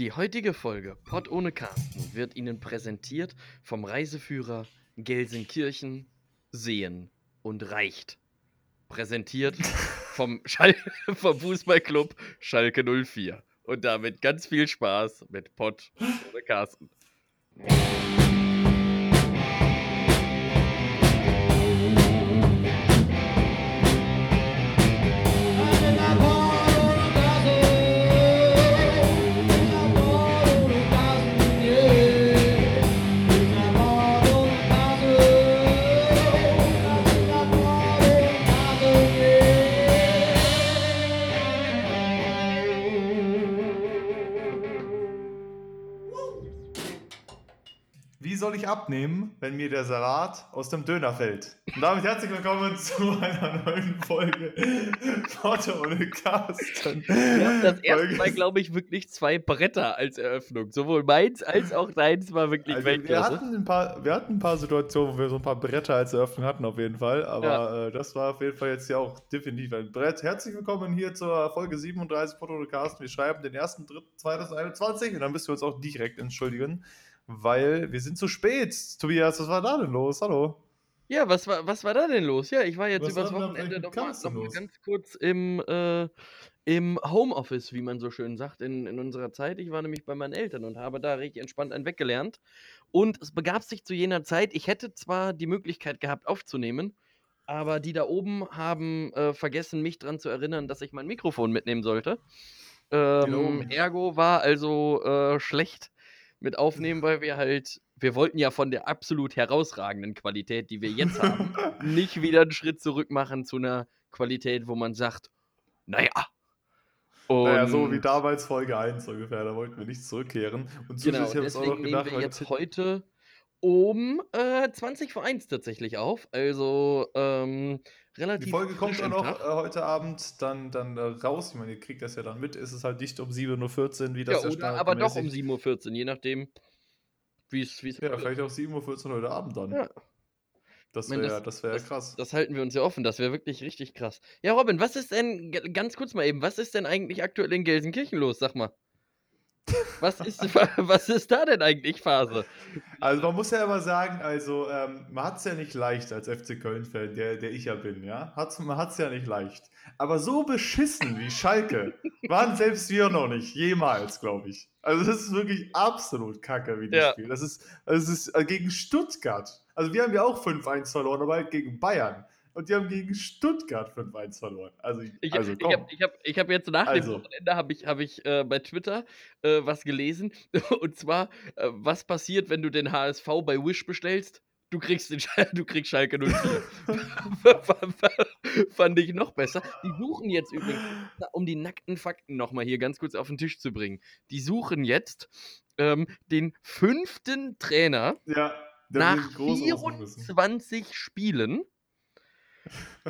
Die heutige Folge Pott ohne Carsten wird Ihnen präsentiert vom Reiseführer Gelsenkirchen, Seen und Reicht. Präsentiert vom, Schal vom Fußballclub Schalke 04. Und damit ganz viel Spaß mit Pott ohne Carsten. Soll ich abnehmen, wenn mir der Salat aus dem Döner fällt? Und damit herzlich willkommen zu einer neuen Folge Porto ohne Carsten. Wir haben das erste Folge- Mal, glaube ich, wirklich zwei Bretter als Eröffnung. Sowohl meins als auch deins war wirklich Also wir, Weltklasse. hatten ein paar, wir hatten ein paar Situationen, wo wir so ein paar Bretter als Eröffnung hatten, auf jeden Fall. Aber äh, das war auf jeden Fall jetzt ja auch definitiv ein Brett. Herzlich willkommen hier zur Folge 37 Porto ohne Carsten. Wir schreiben den 1.3.2021 und dann müssen wir uns auch direkt entschuldigen, weil wir sind zu spät. Tobias, was war da denn los? Hallo. Ja, was war, was war da denn los? Ja, ich war jetzt Was übers Wochenende noch mal, noch mal ganz kurz im, äh, im Homeoffice, wie man so schön sagt, in, in unserer Zeit. Ich war nämlich bei meinen Eltern und habe da richtig entspannt einen weggelernt. Und es begab sich zu jener Zeit, ich hätte zwar die Möglichkeit gehabt aufzunehmen, aber die da oben haben äh, vergessen, mich daran zu erinnern, dass ich mein Mikrofon mitnehmen sollte. Ähm, oben. ergo war also äh, schlecht mit aufnehmen, weil wir halt, wir wollten ja von der absolut herausragenden Qualität, die wir jetzt haben, nicht wieder einen Schritt zurück machen zu einer Qualität, wo man sagt, naja. Und Naja, so wie damals Folge 1 ungefähr, da wollten wir nicht zurückkehren. Und Genau, zusätzlich habe ich auch noch deswegen gedacht, nehmen wir jetzt heute um äh, 20 vor 1 tatsächlich auf. Also ähm, relativ die Folge kommt dann auch äh, heute Abend dann, dann äh, raus. Ich meine, ihr kriegt das ja dann mit. Ist es halt nicht um 7.14 Uhr, wie das Ja, ja, oder aber doch um standardmäßig- 7.14 Uhr, je nachdem, wie es Ja, vielleicht auch 7.14 Uhr heute Abend dann. Ja. Das wäre das wär das, krass. Das halten wir uns ja offen, das wäre wirklich richtig krass. Ja, Robin, was ist denn, ganz kurz mal eben, was ist denn eigentlich aktuell in Gelsenkirchen los, sag mal? Was ist, was ist da denn eigentlich Phase? Also man muss ja immer sagen, also ähm, man hat es ja nicht leicht als FC Köln-Fan, der, der ich ja bin, ja. Hat's, man hat es ja nicht leicht. Aber so beschissen wie Schalke waren selbst wir noch nicht, jemals, glaube ich. Also das ist wirklich absolut kacke, wie die Ja. spielen. Das ist, das ist äh, gegen Stuttgart. Also wir haben ja auch 5-1 verloren, aber halt gegen Bayern. Und die haben gegen Stuttgart 5-1 verloren. Also, Ich, also ich habe ich hab, ich hab jetzt nach Also. dem Wochenende hab ich, hab ich äh, bei Twitter äh, was gelesen. Und zwar, äh, was passiert, wenn du den HSV bei Wish bestellst? Du kriegst, den, Schal- du kriegst Schalke 04. Fand ich noch besser. Die suchen jetzt übrigens, um die nackten Fakten nochmal hier ganz kurz auf den Tisch zu bringen. Die suchen jetzt ähm, den fünften Trainer ja, nach will groß ausmachen müssen. 24 Spielen.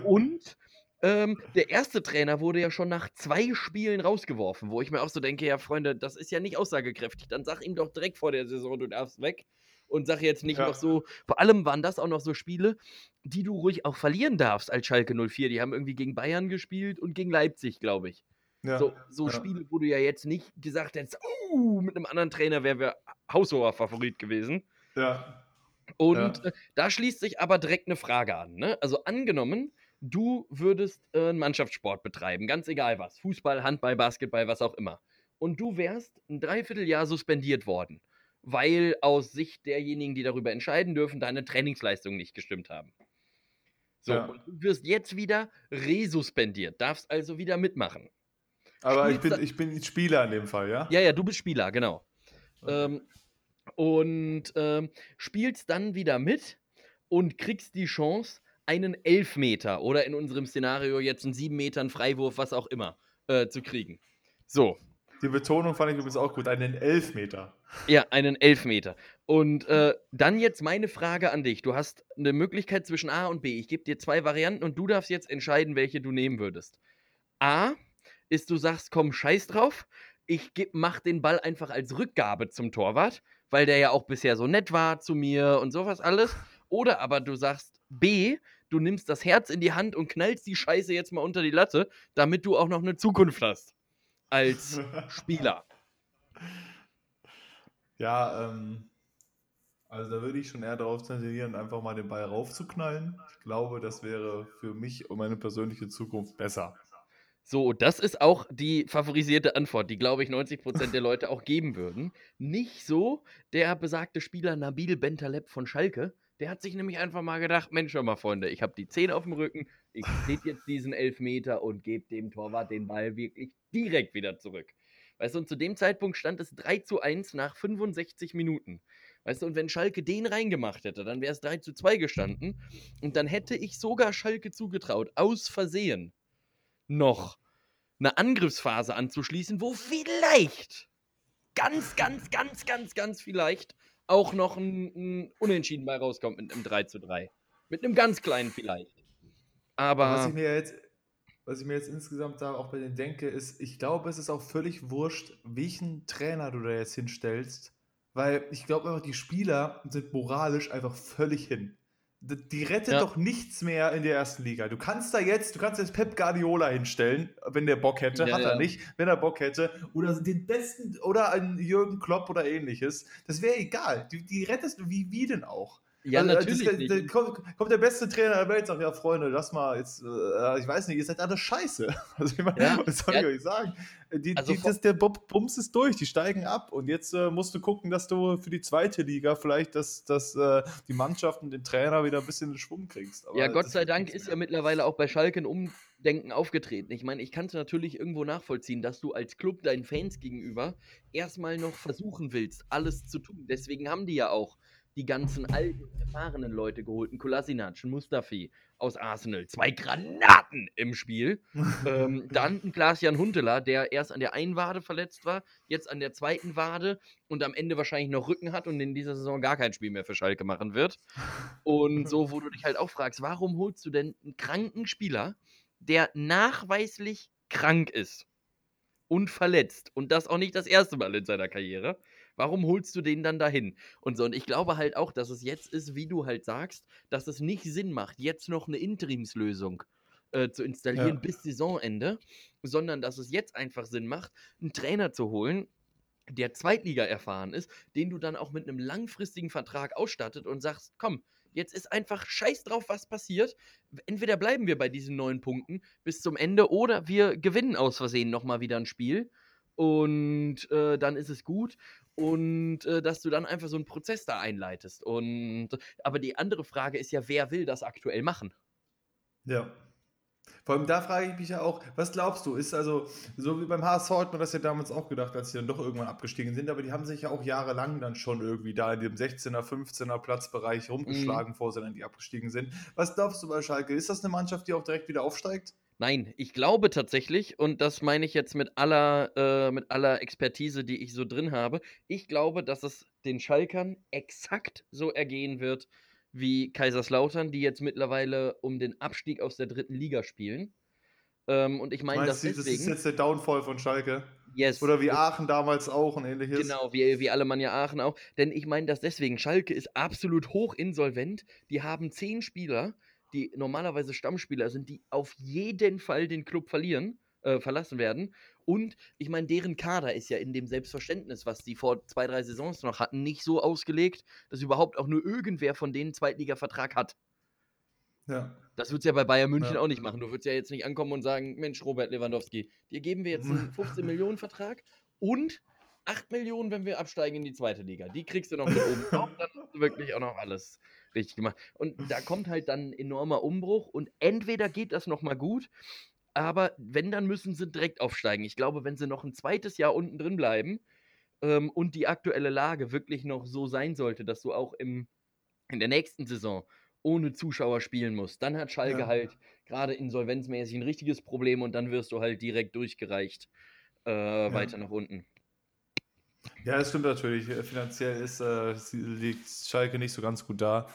Und ähm, der erste Trainer wurde ja schon nach zwei Spielen rausgeworfen, wo ich mir auch so denke, ja Freunde, das ist ja nicht aussagekräftig. Dann sag ihm doch direkt vor der Saison, du darfst weg. Und sag jetzt nicht Ja. noch so, vor allem waren das auch noch so Spiele, die du ruhig auch verlieren darfst als Schalke 04. Die haben irgendwie gegen Bayern gespielt und gegen Leipzig, glaube ich. Ja. So, so ja. Spiele, wo du ja jetzt nicht gesagt hättest, uh, mit einem anderen Trainer wären wir haushoher Favorit gewesen. ja. Und Ja. äh, da schließt sich aber direkt eine Frage an. Ne? Also angenommen, du würdest äh, einen Mannschaftssport betreiben, ganz egal was. Fußball, Handball, Basketball, was auch immer. Und du wärst ein Dreivierteljahr suspendiert worden, weil aus Sicht derjenigen, die darüber entscheiden dürfen, deine Trainingsleistungen nicht gestimmt haben. So, Ja. und du wirst jetzt wieder resuspendiert, darfst also wieder mitmachen. Aber ich bin, ich bin Spieler in dem Fall, ja? Ja, ja, du bist Spieler, genau. Okay. Ähm, und ähm, spielst dann wieder mit und kriegst die Chance, einen Elfmeter oder in unserem Szenario jetzt einen sieben Metern Freiwurf, was auch immer, äh, zu kriegen. So, Die Betonung fand ich übrigens auch gut. Einen Elfmeter. ja, einen Elfmeter. Und äh, dann jetzt meine Frage an dich. Du hast eine Möglichkeit zwischen A und B. Ich gebe dir zwei Varianten und du darfst jetzt entscheiden, welche du nehmen würdest. A ist, du sagst, komm, scheiß drauf. Ich geb, mach den Ball einfach als Rückgabe zum Torwart, weil der ja auch bisher so nett war zu mir und sowas alles. Oder aber du sagst B, du nimmst das Herz in die Hand und knallst die Scheiße jetzt mal unter die Latte, damit du auch noch eine Zukunft hast. Als Spieler. Ja, ähm, also da würde ich schon eher darauf tendieren, einfach mal den Ball raufzuknallen. Ich glaube, das wäre für mich und meine persönliche Zukunft besser. So, das ist auch die favorisierte Antwort, die, glaube ich, 90% der Leute auch geben würden. Nicht so der besagte Spieler Nabil Bentaleb von Schalke. Der hat sich nämlich einfach mal gedacht, Mensch, hör mal, Freunde, ich habe die 10 auf dem Rücken, ich seht jetzt diesen Elfmeter und gebe dem Torwart den Ball wirklich direkt wieder zurück. Weißt du, und zu dem Zeitpunkt stand es 3 zu 1 nach 65 Minuten. Weißt du, und wenn Schalke den reingemacht hätte, dann wäre es 3 zu 2 gestanden. Und dann hätte ich sogar Schalke zugetraut, aus Versehen noch eine Angriffsphase anzuschließen, wo vielleicht, ganz, ganz, ganz, ganz, ganz vielleicht auch noch ein, ein Unentschieden bei rauskommt mit einem 3 zu 3. Mit einem ganz kleinen vielleicht. Aber. Was ich mir jetzt, was ich mir jetzt insgesamt da auch bei denen denke, ist, ich glaube, es ist auch völlig wurscht, welchen Trainer du da jetzt hinstellst. Weil ich glaube einfach, die Spieler sind moralisch einfach völlig hin. Die rettet ja. doch nichts mehr in der ersten Liga. Du kannst da jetzt, du kannst jetzt Pep Guardiola hinstellen, wenn der Bock hätte, ja, hat er ja. nicht, wenn er Bock hätte, oder den besten, oder einen Jürgen Klopp oder ähnliches. Das wäre egal. Die, die rettest du, wie, wie denn auch? Ja, also, natürlich. Das, der, kommt, kommt, der beste Trainer der Welt und sagt: Ja, Freunde, lass mal jetzt, äh, ich weiß nicht, ihr seid alle scheiße. Also, ich meine, ja, was soll ja. ich euch sagen? Die, also, die, das, der Bums ist durch, die steigen ab. Und jetzt äh, musst du gucken, dass du für die zweite Liga vielleicht das, das, äh, die Mannschaft und den Trainer wieder ein bisschen in Schwung kriegst. Aber ja, Gott sei Dank ist ja mittlerweile auch bei Schalke ein Umdenken aufgetreten. Ich meine, ich kann es natürlich irgendwo nachvollziehen, dass du als Club deinen Fans gegenüber erstmal noch versuchen willst, alles zu tun. Deswegen haben die ja auch die ganzen alten, erfahrenen Leute geholt. Ein Kolasinac, ein Mustafi aus Arsenal. Zwei Granaten im Spiel. ähm, dann ein Klaas-Jan Huntelaar, der erst an der einen Wade verletzt war, jetzt an der zweiten Wade und am Ende wahrscheinlich noch Rücken hat und in dieser Saison gar kein Spiel mehr für Schalke machen wird. Und so, wo du dich halt auch fragst, warum holst du denn einen kranken Spieler, der nachweislich krank ist und verletzt und das auch nicht das erste Mal in seiner Karriere? Warum holst du den dann dahin? Und so, und ich glaube halt auch, dass es jetzt ist, wie du halt sagst, dass es nicht Sinn macht, jetzt noch eine Interimslösung äh, zu installieren ja. bis Saisonende, sondern dass es jetzt einfach Sinn macht, einen Trainer zu holen, der Zweitliga erfahren ist, den du dann auch mit einem langfristigen Vertrag ausstattet und sagst, komm, jetzt ist einfach scheiß drauf, was passiert. Entweder bleiben wir bei diesen neun Punkten bis zum Ende oder wir gewinnen aus Versehen nochmal wieder ein Spiel und äh, dann ist es gut und äh, dass du dann einfach so einen Prozess da einleitest. Und aber die andere Frage ist ja, wer will das aktuell machen? Ja. Vor allem da frage ich mich ja auch, was glaubst du? Ist also, so wie beim HSV hat man das ja damals auch gedacht, als sie dann doch irgendwann abgestiegen sind, aber die haben sich ja auch jahrelang dann schon irgendwie da in dem 16er, 15er Platzbereich rumgeschlagen, mhm. bevor sie dann die abgestiegen sind. Was glaubst du bei Schalke? Ist das eine Mannschaft, die auch direkt wieder aufsteigt? Nein, ich glaube tatsächlich, und das meine ich jetzt mit aller, äh, mit aller Expertise, die ich so drin habe, ich glaube, dass es den Schalkern exakt so ergehen wird wie Kaiserslautern, die jetzt mittlerweile um den Abstieg aus der dritten Liga spielen. Ähm, und ich meine, das, deswegen, das ist jetzt der Downfall von Schalke. Yes. Oder wie Aachen damals auch und ähnliches. Genau, wie, wie Alemannia Aachen auch. Denn ich meine das deswegen. Schalke ist absolut hoch insolvent. Die haben zehn Spieler, die normalerweise Stammspieler sind, die auf jeden Fall den Club verlieren, äh, verlassen werden. Und ich meine, deren Kader ist ja in dem Selbstverständnis, was die vor zwei, drei Saisons noch hatten, nicht so ausgelegt, dass überhaupt auch nur irgendwer von denen einen Zweitliga-Vertrag hat. Ja. Das wird es ja bei Bayern München ja. auch nicht machen. Du würdest ja jetzt nicht ankommen und sagen, Mensch, Robert Lewandowski, dir geben wir jetzt einen 15-Millionen-Vertrag und 8 Millionen, wenn wir absteigen in die zweite Liga. Die kriegst du noch mit oben drauf, dann hast du wirklich auch noch alles richtig gemacht. Und da kommt halt dann ein enormer Umbruch und entweder geht das nochmal gut, aber wenn, dann müssen sie direkt aufsteigen. Ich glaube, wenn sie noch ein zweites Jahr unten drin bleiben ähm, und die aktuelle Lage wirklich noch so sein sollte, dass du auch im, in der nächsten Saison ohne Zuschauer spielen musst, dann hat Schalke ja. halt gerade insolvenzmäßig ein richtiges Problem und dann wirst du halt direkt durchgereicht äh, ja. weiter nach unten. Ja, das stimmt natürlich. Finanziell ist, äh, liegt Schalke nicht so ganz gut da.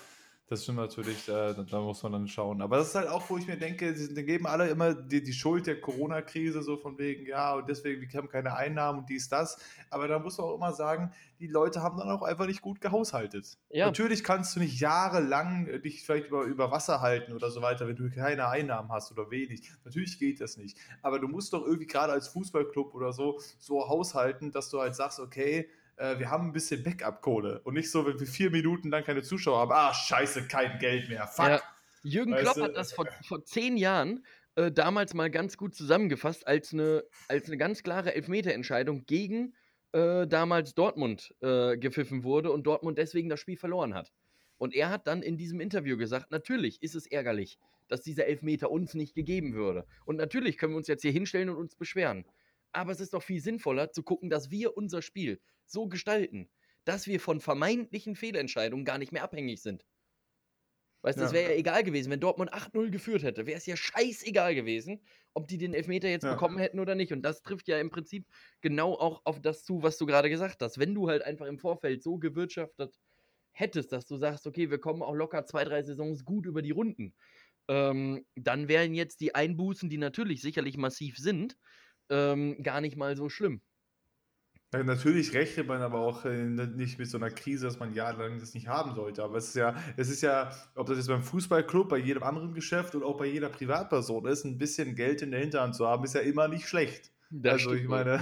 Das stimmt natürlich, da, da, muss man dann schauen. Aber das ist halt auch, wo ich mir denke, sie geben alle immer die, die Schuld der Corona-Krise, so von wegen, ja, und deswegen, wir haben keine Einnahmen und dies, das. Aber da muss man auch immer sagen, die Leute haben dann auch einfach nicht gut gehaushaltet. Ja. Natürlich kannst du nicht jahrelang dich vielleicht über, über Wasser halten oder so weiter, wenn du keine Einnahmen hast oder wenig. Natürlich geht das nicht. Aber du musst doch irgendwie gerade als Fußballclub oder so so haushalten, dass du halt sagst, okay, äh, wir haben ein bisschen Backup-Kohle und nicht so, wenn wir vier Minuten lang keine Zuschauer haben, ah, scheiße, kein Geld mehr, fuck. Ja. Jürgen weißt Klopp hat das vor, vor zehn Jahren äh, damals mal ganz gut zusammengefasst als eine, als eine ganz klare Elfmeterentscheidung gegen äh, damals Dortmund äh, gepfiffen wurde und Dortmund deswegen das Spiel verloren hat. Und er hat dann in diesem Interview gesagt, natürlich ist es ärgerlich, dass dieser Elfmeter uns nicht gegeben würde. Und natürlich können wir uns jetzt hier hinstellen und uns beschweren. Aber es ist doch viel sinnvoller zu gucken, dass wir unser Spiel so gestalten, dass wir von vermeintlichen Fehlentscheidungen gar nicht mehr abhängig sind. Weißt du, ja. es wäre ja egal gewesen, wenn Dortmund 8-0 geführt hätte, wäre es ja scheißegal gewesen, ob die den Elfmeter jetzt ja. bekommen hätten oder nicht. Und das trifft ja im Prinzip genau auch auf das zu, was du gerade gesagt hast. Wenn du halt einfach im Vorfeld so gewirtschaftet hättest, dass du sagst, okay, wir kommen auch locker zwei, drei Saisons gut über die Runden, ähm, dann wären jetzt die Einbußen, die natürlich sicherlich massiv sind, ähm, gar nicht mal so schlimm. Ja, natürlich rechnet man aber auch äh, nicht mit so einer Krise, dass man jahrelang das nicht haben sollte. Aber es ist ja, es ist ja, ob das jetzt beim Fußballclub, bei jedem anderen Geschäft und auch bei jeder Privatperson ist, ein bisschen Geld in der Hinterhand zu haben, ist ja immer nicht schlecht. Das also ich meine,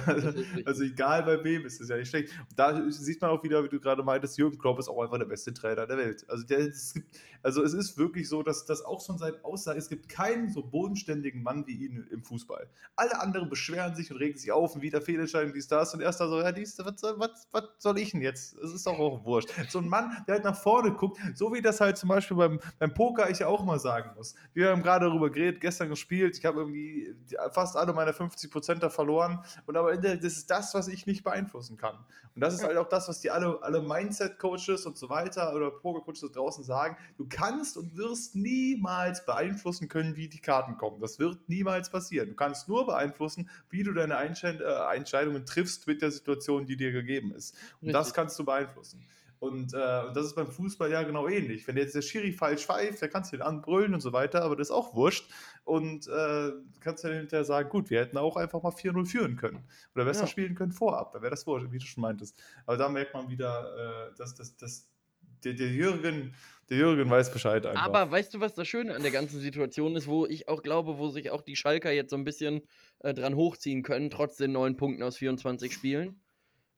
also egal bei wem ist es ja nicht schlecht. Und da sieht man auch wieder, wie du gerade meintest, Jürgen Klopp ist auch einfach der beste Trainer der Welt. Also, der, es, gibt, also es ist wirklich so, dass das auch schon seit Aussage, es gibt keinen so bodenständigen Mann wie ihn im Fußball. Alle anderen beschweren sich und regen sich auf und wieder Fehlentscheidung, dies, das und erst da so, ja, dies, was, was, was soll ich denn jetzt? Es ist doch auch wurscht. So ein Mann, der halt nach vorne guckt, so wie das halt zum Beispiel beim, beim Poker ich ja auch mal sagen muss. Wir haben gerade darüber geredet, gestern gespielt, ich habe irgendwie fast alle meine 50% da verloren und aber das ist das, was ich nicht beeinflussen kann. Und das ist halt auch das, was die alle, alle Mindset-Coaches und so weiter oder Poker-Coaches draußen sagen. Du kannst und wirst niemals beeinflussen können, wie die Karten kommen. Das wird niemals passieren. Du kannst nur beeinflussen, wie du deine äh, Entscheidungen triffst mit der Situation, die dir gegeben ist. Und Richtig. das kannst du beeinflussen. Und, äh, das ist beim Fußball ja genau ähnlich. Wenn jetzt der Schiri falsch pfeift, dann kannst du ihn anbrüllen und so weiter, aber das ist auch wurscht. Und äh, kannst du dann hinterher sagen, gut, wir hätten auch einfach mal 4-0 führen können. Oder besser ja. spielen können vorab. Dann wäre das wurscht, wie du schon meintest. Aber da merkt man wieder, äh, dass, dass, dass der, der Jürgen, der Jürgen weiß Bescheid einfach. Aber weißt du, was das Schöne an der ganzen Situation ist, wo ich auch glaube, wo sich auch die Schalker jetzt so ein bisschen äh, dran hochziehen können, trotz den neun Punkten aus 24 Spielen?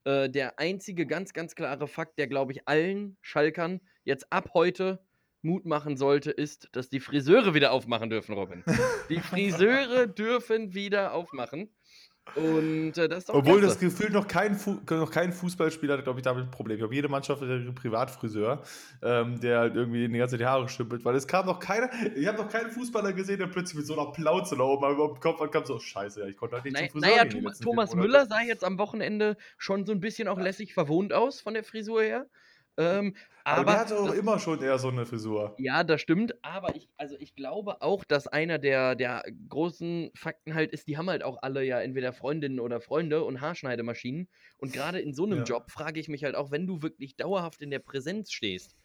Äh, der einzige ganz, ganz klare Fakt, der, glaube ich, allen Schalkern jetzt ab heute Mut machen sollte, ist, dass die Friseure wieder aufmachen dürfen, Robin. Die Friseure dürfen wieder aufmachen. Und äh, das ist Obwohl klasse. das Gefühl noch kein, Fu noch kein Fußballspieler hat, glaube ich, damit ein Problem. Ich glaube, jede Mannschaft hat einen Privatfriseur, ähm, der halt irgendwie die ganze Zeit die Haare stümpelt, weil es kam noch keiner, ich habe noch keinen Fußballer gesehen, der plötzlich mit so einer Plauze da oben über dem Kopf kam, so, scheiße, ja, ich konnte halt nicht naja, zum Friseur Naja, Thomas, Thomas Müller sah jetzt am Wochenende schon so ein bisschen auch lässig verwohnt aus von der Frisur her. Ähm, aber, aber der hatte auch immer schon eher so eine Frisur. Ja, das stimmt. Aber ich, also ich glaube auch, dass einer der, der großen Fakten halt ist, die haben halt auch alle ja entweder Freundinnen oder Freunde und Haarschneidemaschinen. Und gerade in so einem ja. Job frage ich mich halt auch, wenn du wirklich dauerhaft in der Präsenz stehst.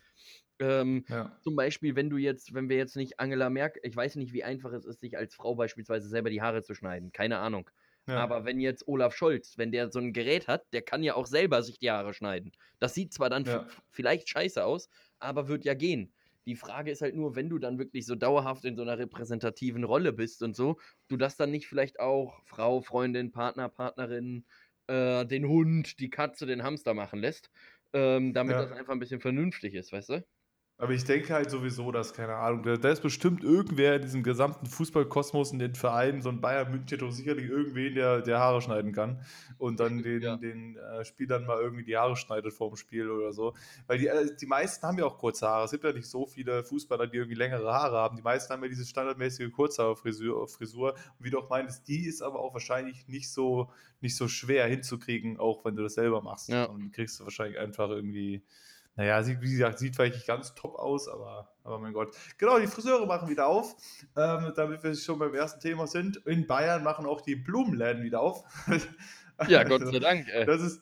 Ähm, ja. Zum Beispiel, wenn du jetzt, wenn wir jetzt nicht Angela Merkel, ich weiß nicht, wie einfach es ist, sich als Frau beispielsweise selber die Haare zu schneiden. Keine Ahnung. Ja. Aber wenn jetzt Olaf Scholz, wenn der so ein Gerät hat, der kann ja auch selber sich die Haare schneiden. Das sieht zwar dann ja. vielleicht scheiße aus, aber wird ja gehen. Die Frage ist halt nur, wenn du dann wirklich so dauerhaft in so einer repräsentativen Rolle bist und so, du das dann nicht vielleicht auch Frau, Freundin, Partner, Partnerin, äh, den Hund, die Katze, den Hamster machen lässt, ähm, damit ja. das einfach ein bisschen vernünftig ist, weißt du? Aber ich denke halt sowieso, dass, keine Ahnung, da, da ist bestimmt irgendwer in diesem gesamten Fußballkosmos in den Vereinen, so ein Bayern München doch sicherlich irgendwen, der, der Haare schneiden kann und dann den, ja. den äh, Spielern mal irgendwie die Haare schneidet vor dem Spiel oder so. Weil die, äh, die meisten haben ja auch kurze Haare. Es gibt ja nicht so viele Fußballer, die irgendwie längere Haare haben. Die meisten haben ja diese standardmäßige Kurzhaarfrisur. Frisur. Und wie du auch meintest, die ist aber auch wahrscheinlich nicht so, nicht so schwer hinzukriegen, auch wenn du das selber machst. Ja. Und die kriegst du wahrscheinlich einfach irgendwie naja, sieht, wie gesagt, sieht vielleicht nicht ganz top aus, aber, aber mein Gott. Genau, die Friseure machen wieder auf, ähm, damit wir schon beim ersten Thema sind. In Bayern machen auch die Blumenläden wieder auf. ja, Gott sei Dank. Ey. Das ist,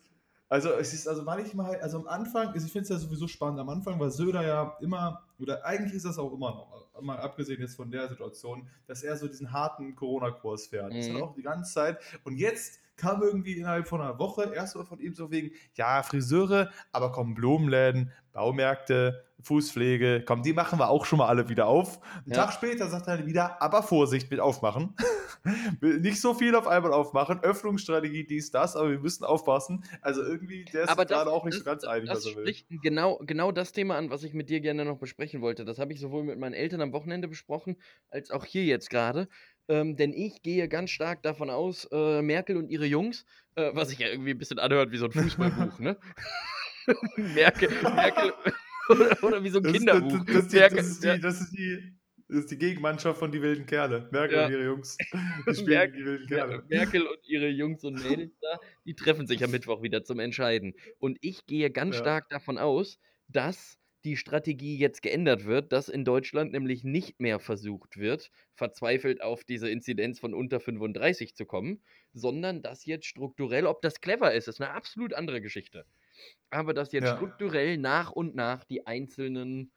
also es ist also manchmal, also am Anfang, ich finde es ja sowieso spannend, am Anfang war Söder ja immer, oder eigentlich ist das auch immer noch, mal abgesehen jetzt von der Situation, dass er so diesen harten Corona-Kurs fährt. Mhm. Das hat auch die ganze Zeit. Und jetzt kam irgendwie innerhalb von einer Woche erstmal von ihm so wegen, ja, Friseure, aber kommen Blumenläden, Baumärkte, Fußpflege, komm, die machen wir auch schon mal alle wieder auf. Einen ja. Tag später sagt er wieder, aber Vorsicht mit aufmachen. Nicht so viel auf einmal aufmachen, Öffnungsstrategie, dies, das, aber wir müssen aufpassen. Also irgendwie, der ist gerade auch nicht das, so ganz einig, was er will. Genau, genau das Thema an, was ich mit dir gerne noch besprechen wollte. Das habe ich sowohl mit meinen Eltern am Wochenende besprochen, als auch hier jetzt gerade. Ähm, denn ich gehe ganz stark davon aus, äh, Merkel und ihre Jungs, äh, was sich ja irgendwie ein bisschen anhört wie so ein Fußballbuch, ne? Merkel, Merkel oder, oder, wie so ein das, Kinderbuch. Das, das, Merkel, das, ist die, das, ist die, das ist die Gegenmannschaft von die wilden Kerle. Merkel ja. und ihre Jungs. Die spielen Merkel, die wilden Kerle. Merkel und ihre Jungs und Mädels da, die treffen sich am Mittwoch wieder zum Entscheiden. Und ich gehe ganz ja. stark davon aus, dass die Strategie jetzt geändert wird, dass in Deutschland nämlich nicht mehr versucht wird, verzweifelt auf diese Inzidenz von unter 35 zu kommen, sondern dass jetzt strukturell, ob das clever ist, ist eine absolut andere Geschichte. Aber dass jetzt ja. strukturell nach und nach die einzelnen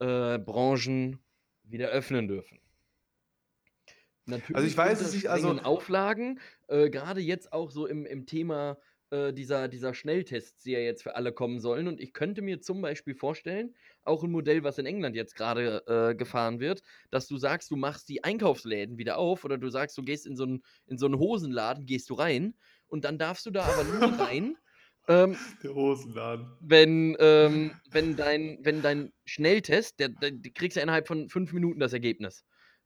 äh, Branchen wieder öffnen dürfen. Natürlich also ich weiß es nicht, also Auflagen, äh, gerade jetzt auch so im, im Thema äh, dieser, dieser Schnelltests, die ja jetzt für alle kommen sollen. Und ich könnte mir zum Beispiel vorstellen, auch ein Modell, was in England jetzt gerade äh, gefahren wird, dass du sagst, du machst die Einkaufsläden wieder auf oder du sagst, du gehst in so einen, in so einen Hosenladen, gehst du rein und dann darfst du da aber nur rein. Ähm, der Hosenladen. Wenn, ähm, wenn, dein, wenn dein Schnelltest, der, der, der kriegst ja innerhalb von fünf Minuten das Ergebnis.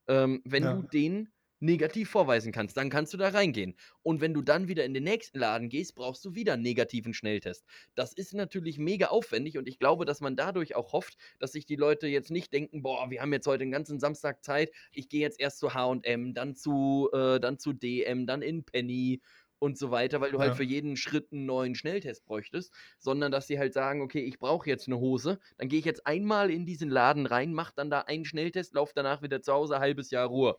Ähm, wenn ja. du den negativ vorweisen kannst, dann kannst du da reingehen. Und wenn du dann wieder in den nächsten Laden gehst, brauchst du wieder einen negativen Schnelltest. Das ist natürlich mega aufwendig und ich glaube, dass man dadurch auch hofft, dass sich die Leute jetzt nicht denken, boah, wir haben jetzt heute den ganzen Samstag Zeit, ich gehe jetzt erst zu H&M, dann zu, äh, dann zu DM, dann in Penny und so weiter, weil du halt ja. halt für jeden Schritt einen neuen Schnelltest bräuchtest, sondern dass sie halt sagen, okay, ich brauche jetzt eine Hose, dann gehe ich jetzt einmal in diesen Laden rein, mach dann da einen Schnelltest, lauf danach wieder zu Hause, halbes Jahr Ruhe.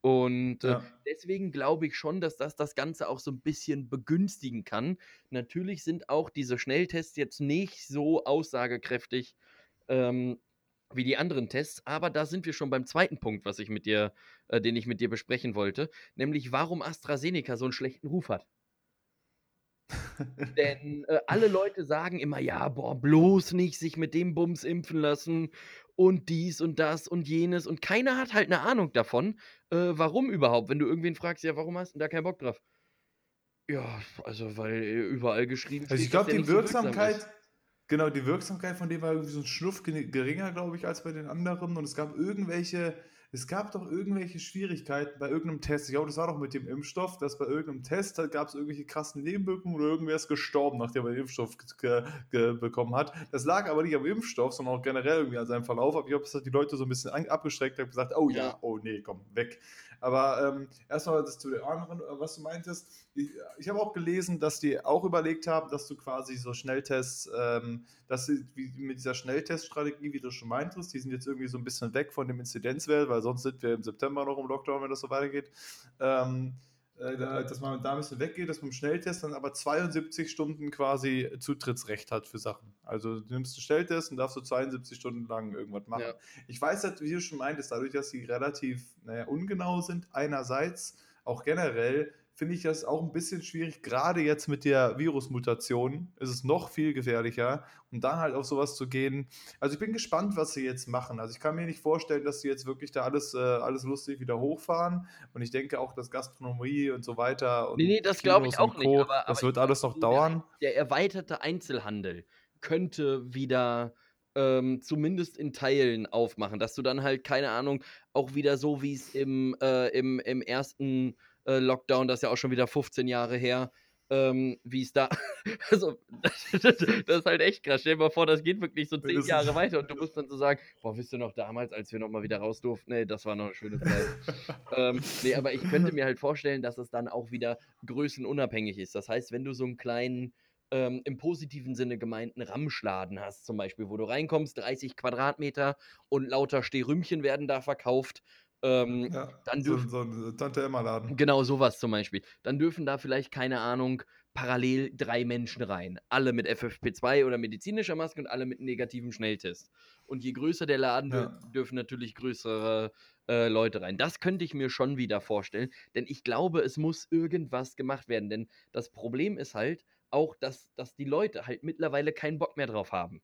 Und äh, deswegen glaube ich schon, dass das das Ganze auch so ein bisschen begünstigen kann. Natürlich sind auch diese Schnelltests jetzt nicht so aussagekräftig ähm, wie die anderen Tests, aber da sind wir schon beim zweiten Punkt, was ich mit dir, äh, den ich mit dir besprechen wollte, nämlich warum AstraZeneca so einen schlechten Ruf hat. Denn äh, alle Leute sagen immer, ja, boah, bloß nicht sich mit dem Bums impfen lassen und dies und das und jenes und keiner hat halt eine Ahnung davon, äh, warum überhaupt. Wenn du irgendwen fragst, ja, warum hast du da keinen Bock drauf? Ja, also weil überall geschrieben steht. Also ich glaube, die Wirksamkeit, so genau, die Wirksamkeit von dem war irgendwie so ein Schnuff geringer, glaube ich, als bei den anderen. Und es gab irgendwelche es gab doch irgendwelche Schwierigkeiten bei irgendeinem Test. Ich glaube, das war doch mit dem Impfstoff, dass bei irgendeinem Test gab es irgendwelche krassen Nebenwirkungen oder irgendwer ist gestorben, nachdem er den Impfstoff bekommen hat. Das lag aber nicht am Impfstoff, sondern auch generell irgendwie an seinem Verlauf. Aber ich glaube, das hat die Leute so ein bisschen abgeschreckt und gesagt, oh ja, oh nee, komm, weg. Aber ähm, erstmal das zu den anderen, äh, was du meintest. Ich, ich habe auch gelesen, dass die auch überlegt haben, dass du quasi so Schnelltests, ähm, dass sie wie mit dieser Schnellteststrategie, wie du schon meintest, die sind jetzt irgendwie so ein bisschen weg von dem Inzidenzwert, weil sonst sind wir im September noch im Lockdown, wenn das so weitergeht. Ähm, äh, dass man da ein bisschen weggeht, dass man im Schnelltest dann aber 72 Stunden quasi Zutrittsrecht hat für Sachen. Also du nimmst einen Schnelltest und darfst du 72 Stunden lang irgendwas machen. Ja. Ich weiß halt, wie du schon meintest, dadurch, dass sie relativ naja, ungenau sind, einerseits auch generell finde ich das auch ein bisschen schwierig. Gerade jetzt mit der Virusmutation ist es noch viel gefährlicher. Und dann halt auf sowas zu gehen. Also ich bin gespannt, was sie jetzt machen. Also ich kann mir nicht vorstellen, dass sie jetzt wirklich da alles, äh, alles lustig wieder hochfahren. Und ich denke auch, dass Gastronomie und so weiter. Und nee, nee, das glaube ich auch Co, nicht. Aber, das wird alles noch dauern. Der, der erweiterte Einzelhandel könnte wieder ähm, zumindest in Teilen aufmachen, dass du dann halt, keine Ahnung, auch wieder so wie es im, äh, im, im ersten äh, Lockdown, das ist ja auch schon wieder 15 Jahre her, ähm, wie es da. also, das, das, ist halt echt krass. Stell dir mal vor, das geht wirklich so 10 Jahre weiter und du musst dann so sagen: Boah, wisst ihr noch damals, als wir nochmal wieder raus durften? Nee, das war noch eine schöne Zeit. ähm, nee, aber ich könnte mir halt vorstellen, dass es dann auch wieder größenunabhängig ist. Das heißt, wenn du so einen kleinen. Ähm, im positiven Sinne gemeinten Ramschladen hast, zum Beispiel, wo du reinkommst, 30 Quadratmeter und lauter Stehrümchen werden da verkauft ähm, ja, dann dürfen, so, so ein Tante Emma Laden. Genau, sowas zum Beispiel. Dann dürfen da vielleicht, keine Ahnung, parallel drei Menschen rein. Alle mit FFP2 oder medizinischer Maske und alle mit negativem Schnelltest. Und je größer der Laden Ja. wird, dürfen natürlich größere äh, Leute rein. Das könnte ich mir schon wieder vorstellen, denn ich glaube, es muss irgendwas gemacht werden. Denn das Problem ist halt auch, dass, dass die Leute halt mittlerweile keinen Bock mehr drauf haben.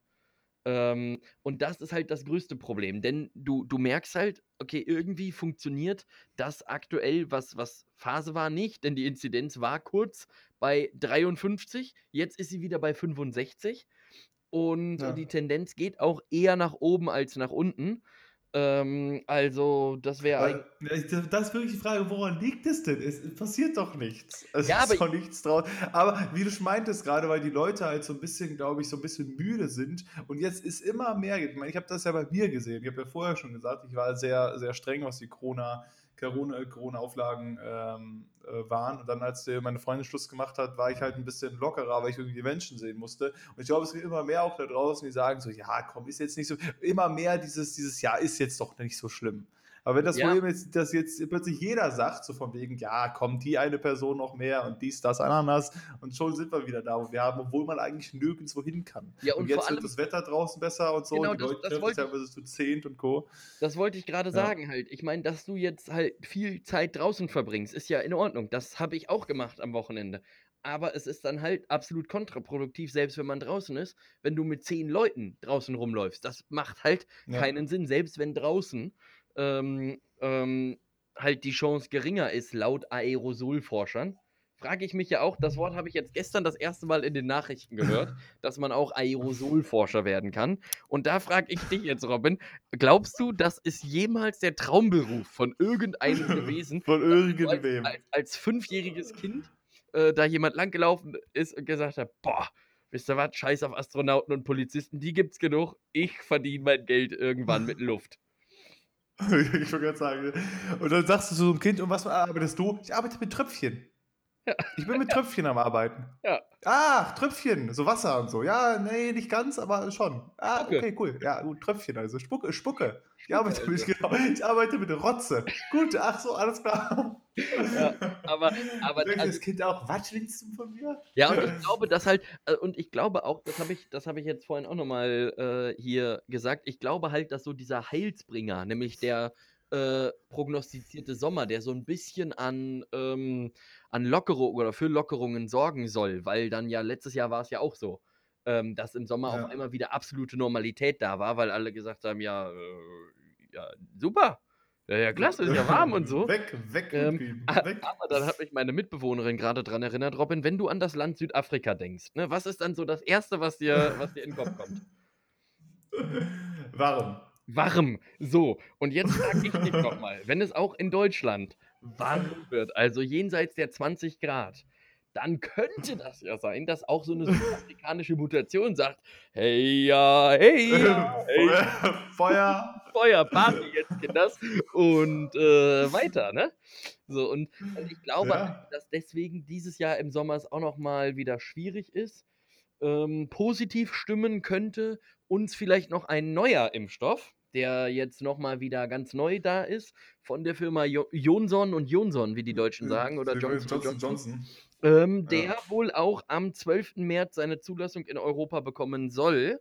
Ähm, und das ist halt das größte Problem, denn du, du merkst halt, okay, irgendwie funktioniert das aktuell, was, was Phase war, nicht, denn die Inzidenz war kurz bei 53, jetzt ist sie wieder bei 65 und Ja. die Tendenz geht auch eher nach oben als nach unten. Ähm, also, das wäre eigentlich. Das ist wirklich die Frage, woran liegt es denn? Es passiert doch nichts. Es Ja, ist doch nichts draus. Aber wie du meintest gerade, weil die Leute halt so ein bisschen, glaube ich, so ein bisschen müde sind und jetzt ist immer mehr, ich meine, ich habe das ja bei mir gesehen. Ich habe ja vorher schon gesagt, ich war sehr, sehr streng, was die Corona, Corona-Auflagen ähm, äh, waren. Und dann, als meine Freundin Schluss gemacht hat, war ich halt ein bisschen lockerer, weil ich irgendwie die Menschen sehen musste. Und ich glaube, es gibt immer mehr auch da draußen, die sagen so, ja, komm, ist jetzt nicht so, immer mehr dieses, dieses, ja, ist jetzt doch nicht so schlimm. Aber wenn das Ja. Problem ist, dass jetzt plötzlich jeder sagt, so von wegen, ja, kommt die eine Person noch mehr und dies, das, Ananas und schon sind wir wieder da, wo wir haben, obwohl man eigentlich nirgendwo hin kann. Ja, und, und jetzt allem, wird das Wetter draußen besser und so, Genau, die das- Leute das treffen wollte sich teilweise zu zehnt und Co. Das wollte ich gerade Ja. sagen halt. Ich meine, dass du jetzt halt viel Zeit draußen verbringst, ist ja in Ordnung. Das habe ich auch gemacht am Wochenende. Aber es ist dann halt absolut kontraproduktiv, selbst wenn man draußen ist, wenn du mit zehn Leuten draußen rumläufst. Das macht halt Ja. keinen Sinn, selbst wenn draußen ähm, ähm, halt die Chance geringer ist, laut Aerosolforschern. Frage ich mich ja auch, das Wort habe ich jetzt gestern das erste Mal in den Nachrichten gehört, dass man auch Aerosolforscher werden kann. Und da frage ich dich jetzt, Robin, glaubst du, das ist jemals der Traumberuf von irgendeinem gewesen, Von du als, irgendwem. als, als fünfjähriges Kind äh, da jemand langgelaufen ist und gesagt hat, boah, wisst ihr was, scheiß auf Astronauten und Polizisten, die gibt's genug, ich verdiene mein Geld irgendwann mit Luft. ich wollte gerade sagen. Und dann sagst du so einem Kind, und was arbeitest du? Ich arbeite mit Tröpfchen. Ja. Ich bin mit Tröpfchen am Arbeiten. Ja. Ach, Tröpfchen, so Wasser und so. Ja, nee, nicht ganz, aber schon. Ah, Spucke. okay, cool. Ja, gut, Tröpfchen, also Spucke. Spucke. Ich arbeite mit, genau, ich arbeite mit Rotze. Gut, ach so, alles klar. Ja, aber, aber Denkt also, das Kind auch, was willst du von mir? Ja, und ich glaube, dass halt, äh, und ich glaube auch, das habe ich, das habe ich jetzt vorhin auch nochmal äh, hier gesagt, ich glaube halt, dass so dieser Heilsbringer, nämlich der äh, prognostizierte Sommer, der so ein bisschen an, ähm, an Lockerung oder für Lockerungen sorgen soll, weil dann ja letztes Jahr war es ja auch so, ähm, dass im Sommer Ja. auf einmal wieder absolute Normalität da war, weil alle gesagt haben, ja, äh, ja, super, ja, ja, klasse, ist ja warm und so. Weg, weg, Ähm, weg. Aber dann hat mich meine Mitbewohnerin gerade dran erinnert, Robin, wenn du an das Land Südafrika denkst, ne, was ist dann so das Erste, was dir, was dir in den Kopf kommt? Warum? Warm. So, und jetzt frage ich dich doch mal, wenn es auch in Deutschland warm wird, also jenseits der 20 Grad, dann könnte das ja sein, dass auch so eine südafrikanische Mutation sagt, hey ja, hey ja, hey Feuer, Feuer. Party jetzt, Kinders. Und äh, weiter, ne? So, und, und ich glaube, Ja. dass deswegen dieses Jahr im Sommer es auch noch mal wieder schwierig ist. Ähm, positiv stimmen könnte uns vielleicht noch ein neuer Impfstoff, der jetzt noch mal wieder ganz neu da ist, von der Firma jo Johnson und Johnson, wie die Deutschen sagen, oder Johnson, Johnson, Johnson. Ähm, der Ja. wohl auch am 12. März seine Zulassung in Europa bekommen soll.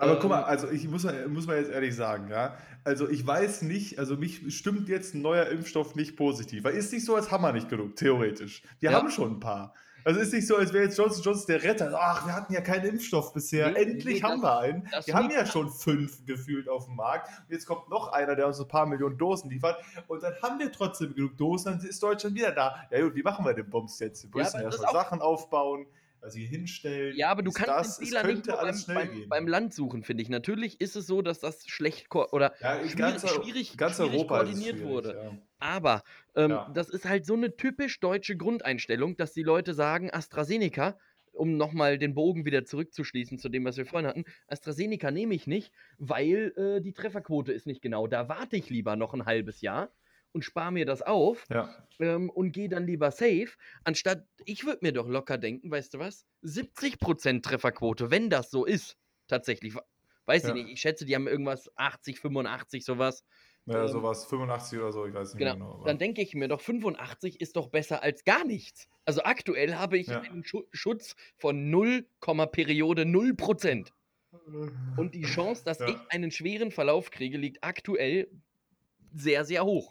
Aber Ähm, guck mal, also ich muss, muss mal jetzt ehrlich sagen, ja. Also ich weiß nicht, also mich stimmt jetzt ein neuer Impfstoff nicht positiv. Weil ist nicht so, als haben wir nicht genug, theoretisch. Wir Ja. haben schon ein paar. Also ist nicht so, als wäre jetzt Johnson Johnson der Retter. Ach, wir hatten ja keinen Impfstoff bisher. Nee, Endlich nee, haben das- wir einen. Wir haben ja schon fünf gefühlt auf dem Markt. Und jetzt kommt noch einer, der uns ein paar Millionen Dosen liefert. Und dann haben wir trotzdem genug Dosen, dann ist Deutschland wieder da. Ja gut, wie machen wir den Bums jetzt? Wir Ja, müssen das erstmal Sachen aufbauen, also hier hinstellen. Ja, aber du kannst das. den Es Fehler nicht beim, beim, beim Land suchen, finde ich. Natürlich ist es so, dass das schlecht oder Ja, schwierig, ganz, schwierig, ganz schwierig koordiniert schwierig, wurde. Ja. Aber ähm, Ja. das ist halt so eine typisch deutsche Grundeinstellung, dass die Leute sagen, AstraZeneca, um nochmal den Bogen wieder zurückzuschließen zu dem, was wir vorhin hatten, AstraZeneca nehme ich nicht, weil äh, die Trefferquote ist nicht genau. Da warte ich lieber noch ein halbes Jahr und spare mir das auf Ja. ähm, und gehe dann lieber safe, anstatt, ich würde mir doch locker denken, weißt du was, 70% Trefferquote, wenn das so ist, tatsächlich, weiß Ja. ich nicht, ich schätze, die haben irgendwas 80, 85, sowas Ja, ähm, sowas, 85 oder so, ich weiß nicht genau. genau Dann denke ich mir doch, 85 ist doch besser als gar nichts. Also aktuell habe ich ja. einen Schutz von 0, Periode 0 Prozent. Und die Chance, dass ja. ich einen schweren Verlauf kriege, liegt aktuell sehr, sehr hoch.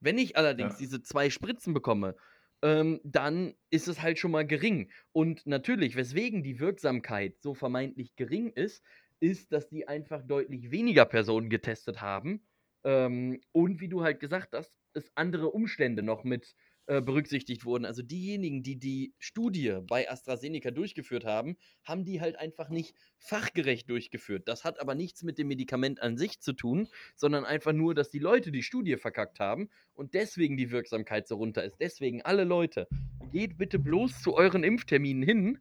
Wenn ich allerdings ja. diese zwei Spritzen bekomme, ähm, dann ist es halt schon mal gering. Und natürlich, weswegen die Wirksamkeit so vermeintlich gering ist, ist, dass die einfach deutlich weniger Personen getestet haben. Ähm, und wie du halt gesagt hast, es andere Umstände noch mit äh, berücksichtigt wurden. Also diejenigen, die die Studie bei AstraZeneca durchgeführt haben, haben die halt einfach nicht fachgerecht durchgeführt. Das hat aber nichts mit dem Medikament an sich zu tun, sondern einfach nur, dass die Leute die Studie verkackt haben und deswegen die Wirksamkeit so runter ist. Deswegen alle Leute, geht bitte bloß zu euren Impfterminen hin,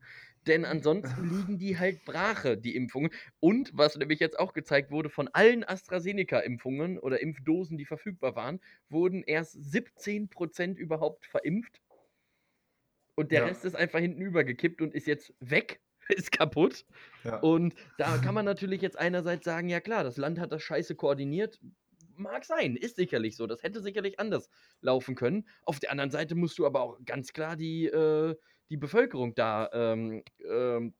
denn ansonsten liegen die halt brache, die Impfungen. Und was nämlich jetzt auch gezeigt wurde, von allen AstraZeneca-Impfungen oder Impfdosen, die verfügbar waren, wurden erst 17% überhaupt verimpft. Und der ja. Rest ist einfach hinten übergekippt und ist jetzt weg, ist kaputt. Ja. Und da kann man natürlich jetzt einerseits sagen, ja klar, das Land hat das scheiße koordiniert. Mag sein, ist sicherlich so. Das hätte sicherlich anders laufen können. Auf der anderen Seite musst du aber auch ganz klar die, äh, die Bevölkerung da ähm, ähm,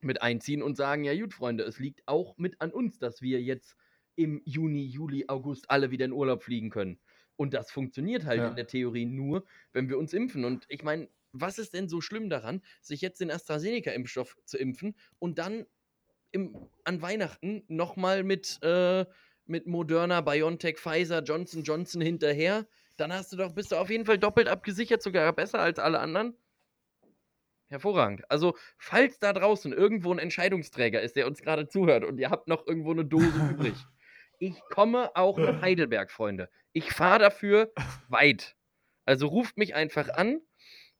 mit einziehen und sagen, ja gut, Freunde, es liegt auch mit an uns, dass wir jetzt im Juni, Juli, August alle wieder in Urlaub fliegen können. Und das funktioniert halt ja. in der Theorie nur, wenn wir uns impfen. Und ich meine, was ist denn so schlimm daran, sich jetzt den AstraZeneca-Impfstoff zu impfen und dann im, an Weihnachten nochmal mit, äh, mit Moderna, BioNTech, Pfizer, Johnson Johnson hinterher? Dann hast du doch, bist du auf jeden Fall doppelt abgesichert, sogar besser als alle anderen. Hervorragend. Also, falls da draußen irgendwo ein Entscheidungsträger ist, der uns gerade zuhört und ihr habt noch irgendwo eine Dose übrig, ich komme auch nach Heidelberg, Freunde. Ich fahre dafür weit. Also ruft mich einfach an,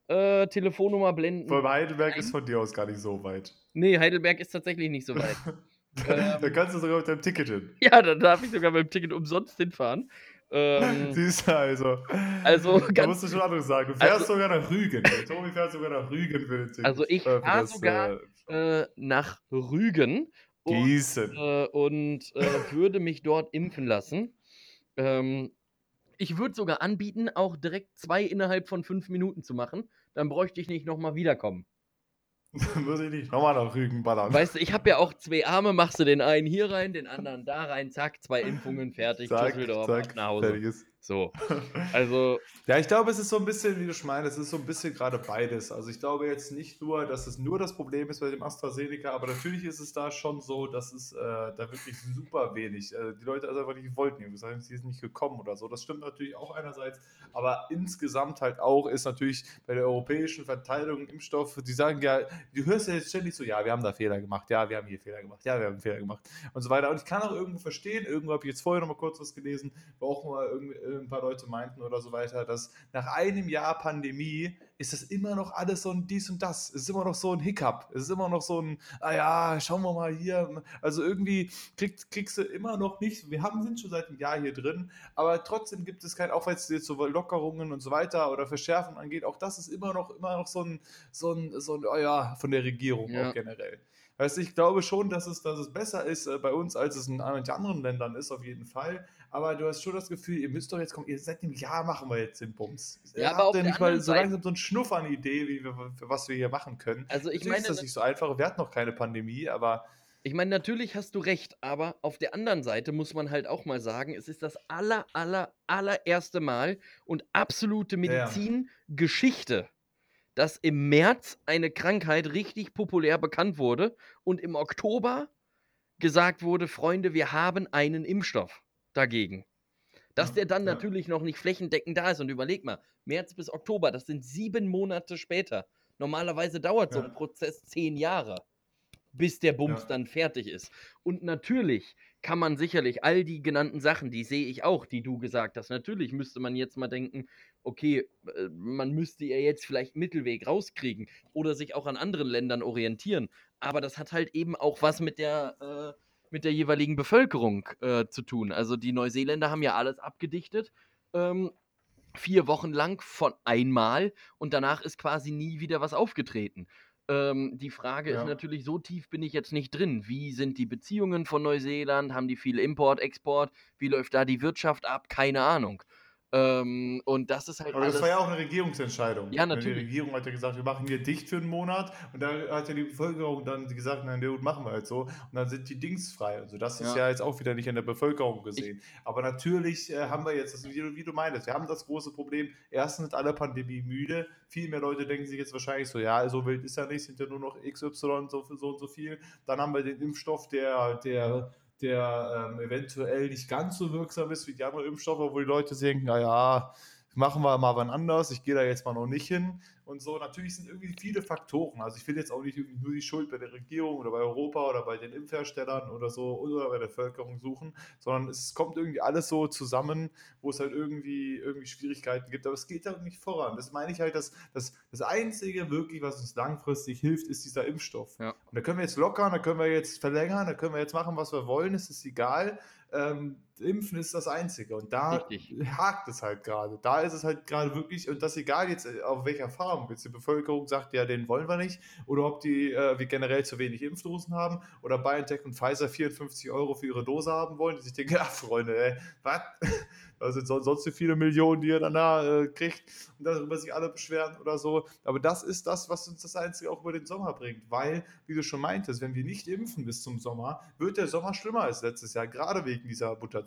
äh, Telefonnummer blenden. Von Heidelberg ein. ist von dir aus gar nicht so weit. Nee, Heidelberg ist tatsächlich nicht so weit. da, ähm, kannst du sogar mit deinem Ticket hin. Ja, da darf ich sogar mit dem Ticket umsonst hinfahren. Ähm, Siehst du, also. Also, da musst du schon anderes sagen. Du fährst also, sogar nach Rügen. Tobi fährt sogar nach Rügen für den Also, ich äh, fahre sogar äh, nach Rügen. Und, äh, und äh, würde mich dort impfen lassen. Ähm, ich würde sogar anbieten, auch direkt zwei innerhalb von fünf Minuten zu machen. Dann bräuchte ich nicht nochmal wiederkommen. Muss ich nicht nochmal nach Rügen ballern. Weißt du, ich habe ja auch zwei Arme, machst du den einen hier rein, den anderen da rein, zack, zwei Impfungen, fertig, zack, Düsseldorf, zack, nach Hause. Fertig ist. So. Also. Ja, ich glaube, es ist so ein bisschen, wie du schon meinst, es ist so ein bisschen gerade beides. Also ich glaube jetzt nicht nur, dass es nur das Problem ist bei dem AstraZeneca, aber natürlich ist es da schon so, dass es äh, da wirklich super wenig, äh, die Leute also einfach nicht wollten, sagen, sie sind nicht gekommen oder so. Das stimmt natürlich auch einerseits, aber insgesamt halt auch ist natürlich bei der europäischen Verteilung Impfstoff, die sagen ja, du hörst ja jetzt ständig so, ja, wir haben da Fehler gemacht, ja, wir haben hier Fehler gemacht, ja, wir haben Fehler gemacht und so weiter. Und ich kann auch irgendwo verstehen, irgendwo habe ich jetzt vorher noch mal kurz was gelesen, auch mal irgendwie ein paar Leute meinten oder so weiter, dass nach einem Jahr Pandemie ist das immer noch alles so ein dies und das. Es ist immer noch so ein Hiccup. Es ist immer noch so ein, ah ja, schauen wir mal hier. Also irgendwie krieg, kriegst du immer noch nicht, wir haben, sind schon seit einem Jahr hier drin, aber trotzdem gibt es kein, auch wenn es jetzt so Lockerungen und so weiter oder Verschärfungen angeht, auch das ist immer noch, immer noch so ein, so ein, so ein, oh ja, von der Regierung ja. auch generell. Weißt ich glaube schon, dass es, dass es besser ist äh, bei uns, als es in manchen anderen Ländern ist, auf jeden Fall. Aber du hast schon das Gefühl, ihr müsst doch jetzt kommen, ihr seit einem Jahr machen wir jetzt den Bums. Ja, aber habt ihr nicht mal so langsam so einen Schnuff an Idee, wie wir, was wir hier machen können. Also ich meine, ist das nicht so einfach. Wir hatten noch keine Pandemie, aber ich meine, natürlich hast du recht, aber auf der anderen Seite muss man halt auch mal sagen, es ist das aller, aller, allererste Mal und absolute Medizingeschichte. Ja dass im März eine Krankheit richtig populär bekannt wurde und im Oktober gesagt wurde, Freunde, wir haben einen Impfstoff dagegen. Dass der dann ja. natürlich noch nicht flächendeckend da ist. Und überleg mal, März bis Oktober, das sind sieben Monate später. Normalerweise dauert ja. so ein Prozess zehn Jahre, bis der Bums ja. dann fertig ist. Und natürlich kann man sicherlich all die genannten Sachen, die sehe ich auch, die du gesagt hast. Natürlich müsste man jetzt mal denken, okay, äh, man müsste ja jetzt vielleicht einen Mittelweg rauskriegen oder sich auch an anderen Ländern orientieren. Aber das hat halt eben auch was mit der, äh, mit der jeweiligen Bevölkerung äh, zu tun. Also die Neuseeländer haben ja alles abgedichtet. Ähm, vier Wochen lang von einmal und danach ist quasi nie wieder was aufgetreten. Ähm, die Frage Ja. ist natürlich, so tief bin ich jetzt nicht drin. Wie sind die Beziehungen von Neuseeland? Haben die viel Import, Export? Wie läuft da die Wirtschaft ab? Keine Ahnung. Ähm, und das ist halt Aber das alles. war ja auch eine Regierungsentscheidung. Ja, Ne, natürlich. Die Regierung hat ja gesagt, wir machen hier dicht für einen Monat. Und da hat ja die Bevölkerung dann gesagt, nein, gut, machen wir halt so. Und dann sind die Dings frei. Also das ist Ja. jetzt auch wieder nicht in der Bevölkerung gesehen. Aber natürlich äh, haben wir jetzt, das, wie, du- wie du meintest, wir haben das große Problem. Erstens sind alle Pandemie müde. Viel mehr Leute denken sich jetzt wahrscheinlich so, ja, so wild ist ja nicht, sind ja nur noch XY so, so und so viel. Dann haben wir den Impfstoff, der, der der ähm, eventuell nicht ganz so wirksam ist wie die anderen Impfstoffe, wo die Leute denken, naja, machen wir mal wann anders, ich gehe da jetzt mal noch nicht hin und so. Natürlich sind irgendwie viele Faktoren. Also ich will jetzt auch nicht nur die Schuld bei der Regierung oder bei Europa oder bei den Impfherstellern oder so oder bei der Bevölkerung suchen, sondern es kommt irgendwie alles so zusammen, wo es halt irgendwie, irgendwie Schwierigkeiten gibt. Aber es geht halt nicht voran. Das meine ich halt, dass das, das Einzige wirklich, was uns langfristig hilft, ist dieser Impfstoff. Ja. Und da können wir jetzt lockern, da können wir jetzt verlängern, da können wir jetzt machen, was wir wollen, es ist egal. Ähm, Impfen ist das Einzige. Und da Richtig. hakt es halt gerade. Da ist es halt gerade wirklich, und das egal jetzt äh, auf welcher Farm. Jetzt die Bevölkerung sagt, ja, den wollen wir nicht. Oder ob die äh, wir generell zu wenig Impfdosen haben. Oder BioNTech und Pfizer 54 Euro für ihre Dose haben wollen. Die sich denken, ach Freunde, ey, was? Das sind so- sonst so viele Millionen, die ihr dann da äh, kriegt und darüber sich alle beschweren oder so. Aber das ist das, was uns das Einzige auch über den Sommer bringt. Weil, wie du schon meintest, wenn wir nicht impfen bis zum Sommer, wird der Sommer schlimmer als letztes Jahr, gerade wegen dieser Mutation.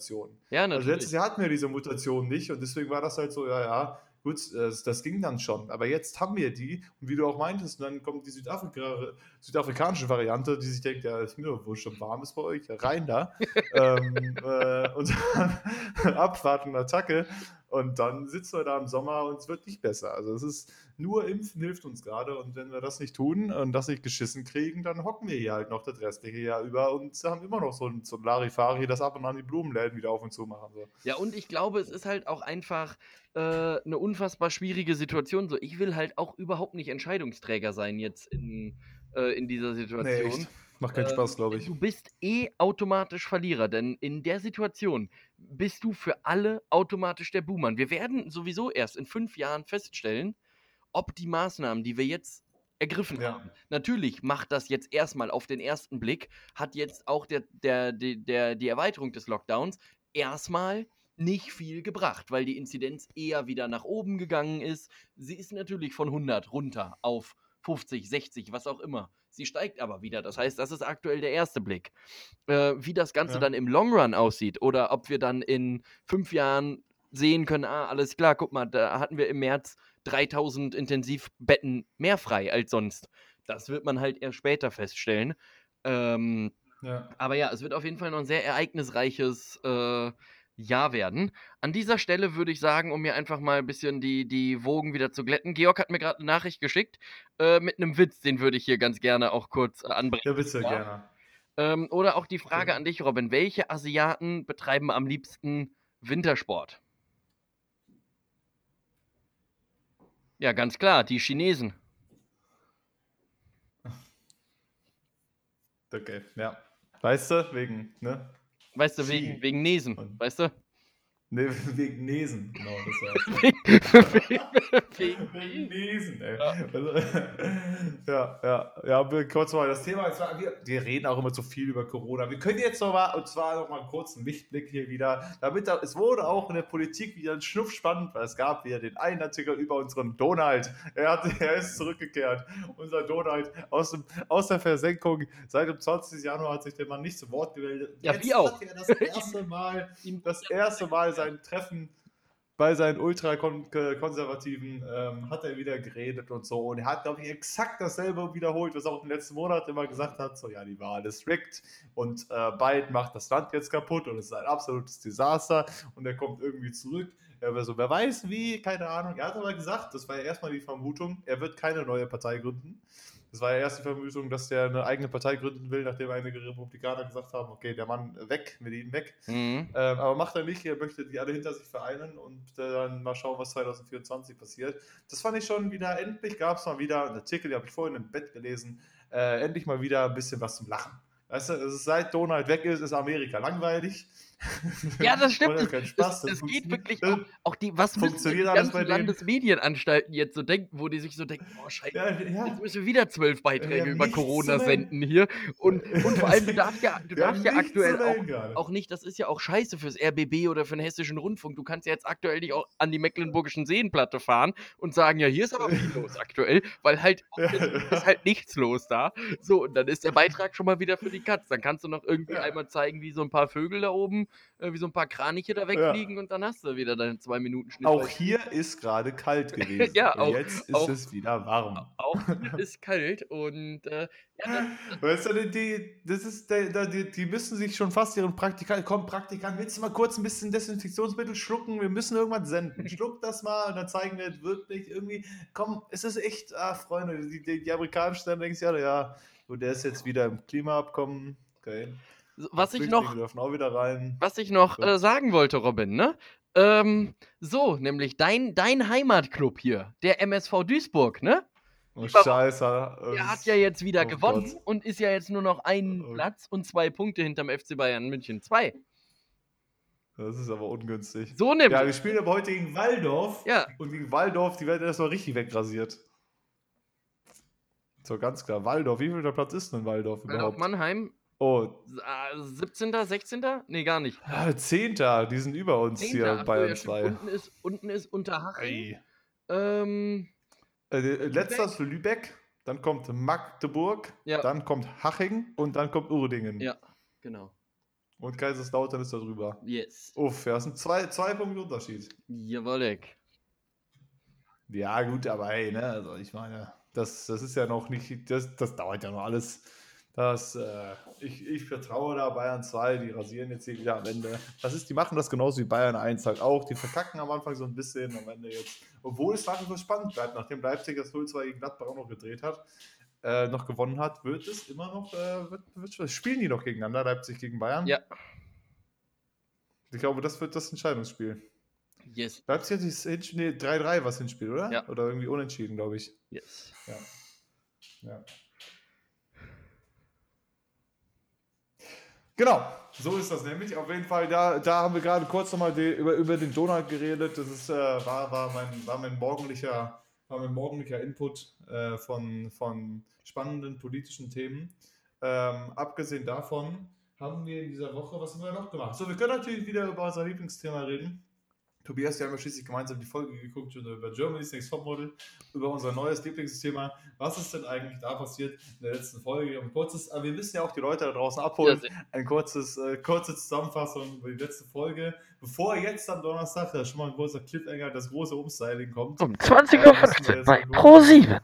Ja, Also natürlich. letztes Jahr hatten wir diese Mutation nicht und deswegen war das halt so, ja, ja, gut, das, das ging dann schon. Aber jetzt haben wir die und wie du auch meintest, dann kommt die Südafrika, südafrikanische Variante, die sich denkt, ja, ist mir wohl schon warm ist bei euch, ja, rein da. ähm, äh, und abwarten, Attacke. Und dann sitzen wir da im Sommer und es wird nicht besser. Also es ist nur Impfen hilft uns gerade und wenn wir das nicht tun und das nicht geschissen kriegen, dann hocken wir hier halt noch das restliche Jahr über und haben immer noch so ein, so ein Larifari, das ab und an die Blumenläden wieder auf und zu machen. So. Ja, und ich glaube, es ist halt auch einfach äh, eine unfassbar schwierige Situation. So, ich will halt auch überhaupt nicht Entscheidungsträger sein jetzt in, äh, in dieser Situation. Macht keinen Ähm, Spaß, glaube ich. Du bist eh automatisch Verlierer, denn in der Situation bist du für alle automatisch der Buhmann. Wir werden sowieso erst in fünf Jahren feststellen, ob die Maßnahmen, die wir jetzt ergriffen Ja. haben, natürlich macht das jetzt erstmal auf den ersten Blick, hat jetzt auch der, der, der, der, die Erweiterung des Lockdowns erstmal nicht viel gebracht, weil die Inzidenz eher wieder nach oben gegangen ist. Sie ist natürlich von 100 runter auf 50, 60, was auch immer. Sie steigt aber wieder. Das heißt, das ist aktuell der erste Blick. Äh, wie das Ganze Ja. dann im Long Run aussieht oder ob wir dann in fünf Jahren sehen können, ah, alles klar, guck mal, da hatten wir im März 3000 Intensivbetten mehr frei als sonst. Das wird man halt erst später feststellen. Ähm, Ja. aber ja, es wird auf jeden Fall noch ein sehr ereignisreiches äh, Jahr werden. An dieser Stelle würde ich sagen, um mir einfach mal ein bisschen die, die Wogen wieder zu glätten. Georg hat mir gerade eine Nachricht geschickt äh, mit einem Witz, den würde ich hier ganz gerne auch kurz äh, anbringen. ja, bitte Ja. gerne. Ähm, oder auch die Frage Okay. an dich, Robin. Welche Asiaten betreiben am liebsten Wintersport? Ja, ganz klar, die Chinesen. Okay, ja. Weißt du, wegen, ne? Weißt du, wegen, wegen Nesen, weißt du? Ne, wegen Nesen, genau, das wegen, Wegen Nesen, ey. Ja. Also, ja, ja, ja, kurz mal das Thema. War, wir, wir reden auch immer zu viel über Corona. Wir können jetzt noch mal, und zwar noch mal einen kurzen Lichtblick hier wieder, damit da, es wurde auch in der Politik wieder ein Schnuff spannend, weil es gab wieder den einen Artikel über unseren Donald. Er, hat, er ist zurückgekehrt. Unser Donald aus, dem, aus der Versenkung. Seit dem 20. Januar hat sich der Mann nicht zu Wort gemeldet. Ja, Jetzt wie auch. Hat er das erste Mal das erste Mal sein Treffen bei seinen ultrakonservativen ähm, hat er wieder geredet und so. Und er hat, glaube ich, exakt dasselbe wiederholt, was er auch im letzten Monat immer gesagt hat. So, ja, die Wahl ist rigged und äh, Biden macht das Land jetzt kaputt und es ist ein absolutes Desaster und er kommt irgendwie zurück. War so, wer weiß wie, keine Ahnung. Er hat aber gesagt, das war ja erstmal die Vermutung, er wird keine neue Partei gründen. Das war ja erst die Vermutung, dass der eine eigene Partei gründen will, nachdem einige Republikaner gesagt haben, okay, der Mann weg, wir ihn weg. Mhm. Ähm, aber macht er nicht, er möchte die alle hinter sich vereinen und äh, dann mal schauen, was 2024 passiert. Das fand ich schon wieder, endlich gab es mal wieder einen Artikel, den habe ich vorhin im Bett gelesen, äh, endlich mal wieder ein bisschen was zum Lachen. Weißt du, seit Donald weg ist, ist Amerika langweilig. Ja, das stimmt. Es, Spaß. Das es geht wirklich auch, auch die, was müssen funktioniert die ganzen? Landesmedienanstalten jetzt so denken, wo die sich so denken, oh scheiße, Ja, ja. jetzt müssen wir wieder zwölf Beiträge über Corona senden hier. Und, und vor allem, du darfst ja, du darfst ja aktuell auch auch nicht, das ist ja auch scheiße fürs RBB oder für den Hessischen Rundfunk. Du kannst ja jetzt aktuell nicht auch an die Mecklenburgischen Seenplatte fahren und sagen, ja, hier ist aber viel los aktuell, weil halt Ja. ist halt nichts los da. So, und dann ist der Beitrag schon mal wieder für die Katz. Dann kannst du noch irgendwie einmal zeigen, wie so ein paar Vögel da oben, äh, wie so ein paar Kraniche da wegfliegen und dann hast du wieder deine zwei Minuten Schnitt. Auch hier ist gerade kalt gewesen. Ja, Und auch- jetzt ist auch- es wieder warm. Auch hier ist kalt und äh, ja, das, Weißt du, die- das ist, die, die müssen sich schon fast ihren Praktikant, komm, Praktikant, willst du mal kurz ein bisschen Desinfektionsmittel schlucken? Wir müssen irgendwas senden. Schluck das mal und dann zeigen wir es wirklich irgendwie, komm, es ist echt, ah, Freunde, die, die, die amerikanischen dann denken sich alle, ja, und der ist jetzt wieder im Klimaabkommen, okay. Was ich noch was ich noch äh, sagen wollte, Robin, ne? Ähm, so, nämlich dein, dein Heimatclub hier, der MSV Duisburg, ne? Oh, Lieber- Scheiße. Der hat ja jetzt wieder oh gewonnen Gott. und ist ja jetzt nur noch einen Oh. Platz und zwei Punkte hinterm FC Bayern München 2. Das ist aber ungünstig. So nämlich. Ja, wir spielen aber heute gegen Waldorf. Ja. Und gegen Waldorf, die werden erstmal richtig wegrasiert. So, ganz klar. Waldorf, wie viel der Platz ist denn Waldorf Waldorf überhaupt? Mannheim, Oh, äh, 17., 16.? Nee, gar nicht. ah, Zehnter, die sind über uns Zehnter. hier, Ach Bayern ja, stimmt. 2. Unten ist, unten ist Unterhaching. Ähm, Äh, äh, letzter ist Lübeck, dann kommt Magdeburg, Ja. dann kommt Haching und dann kommt Urdingen. ja, genau. Und Kaiserslautern ist da drüber. Yes. Uff, ja, das sind zwei, zwei Punkte Unterschied. Jawollek. Ja, gut, aber hey, ne, also ich meine, das, das ist ja noch nicht, das, das dauert ja noch alles. Das, äh, ich, ich vertraue da Bayern 2, die rasieren jetzt hier wieder am Ende. Das ist, die machen das genauso wie Bayern 1 halt auch. Die verkacken am Anfang so ein bisschen, am Ende jetzt. Obwohl es nach wie vor spannend bleibt, nachdem Leipzig das 0-2 gegen Gladbach auch noch gedreht hat, äh, noch gewonnen hat, wird es immer noch, äh, wird, wird, spielen die noch gegeneinander, Leipzig gegen Bayern? Ja. Ich glaube, das wird das Entscheidungsspiel. Yes. Leipzig hat Hinspiel, nee, 3-3 was Hinspiel, oder? Ja. Oder irgendwie unentschieden, glaube ich. Yes. Ja. Genau, so ist das nämlich. Auf jeden Fall, da, da haben wir gerade kurz nochmal über, über den Donald geredet. Das ist, äh, war, war, mein, war, mein morgendlicher, war mein morgendlicher Input äh, von, von spannenden politischen Themen. Ähm, abgesehen davon haben wir in dieser Woche, was haben wir noch gemacht? So, wir können natürlich wieder über unser Lieblingsthema reden. Tobias, wir haben ja schließlich gemeinsam die Folge geguckt über Germany's Next Topmodel, über unser neues Lieblingsthema. Was ist denn eigentlich da passiert in der letzten Folge? Ein kurzes, aber wir müssen ja auch die Leute da draußen abholen. Ja, ein kurzes, äh, kurze Zusammenfassung über die letzte Folge. Bevor jetzt am Donnerstag, das ist schon mal ein großer Cliffhanger, das große Umstyling kommt. Um 20.15 Uhr bei Pro7.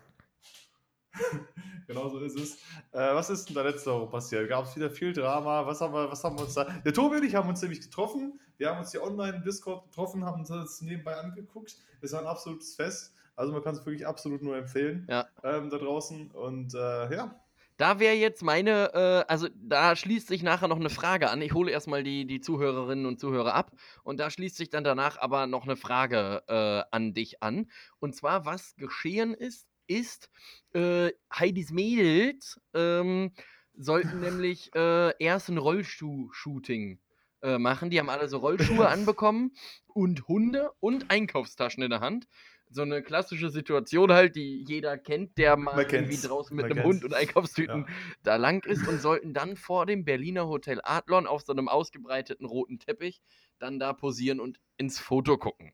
Genau so ist es. Äh, was ist denn da letzte Woche passiert? Gab es wieder viel Drama? Was haben, wir, was haben wir uns da. Der Tobi und ich haben uns nämlich getroffen. Wir haben uns hier online im Discord getroffen, haben uns das nebenbei angeguckt. Es war ein absolutes Fest. Also man kann es wirklich absolut nur empfehlen. Ja. Ähm, da draußen. Und äh, ja. Da wäre jetzt meine, äh, also da schließt sich nachher noch eine Frage an. Ich hole erstmal die, die Zuhörerinnen und Zuhörer ab und da schließt sich dann danach aber noch eine Frage äh, an dich an. Und zwar, was geschehen ist, ist, äh, Heidis Mädels ähm, sollten nämlich äh, erst ein Rollschuh-Shooting äh, machen. Die haben alle so Rollschuhe anbekommen und Hunde und Einkaufstaschen in der Hand. So eine klassische Situation halt, die jeder kennt, der mal irgendwie draußen mit einem. Hund und Einkaufstüten da lang ist und sollten dann vor dem Berliner Hotel Adlon auf so einem ausgebreiteten roten Teppich dann da posieren und ins Foto gucken.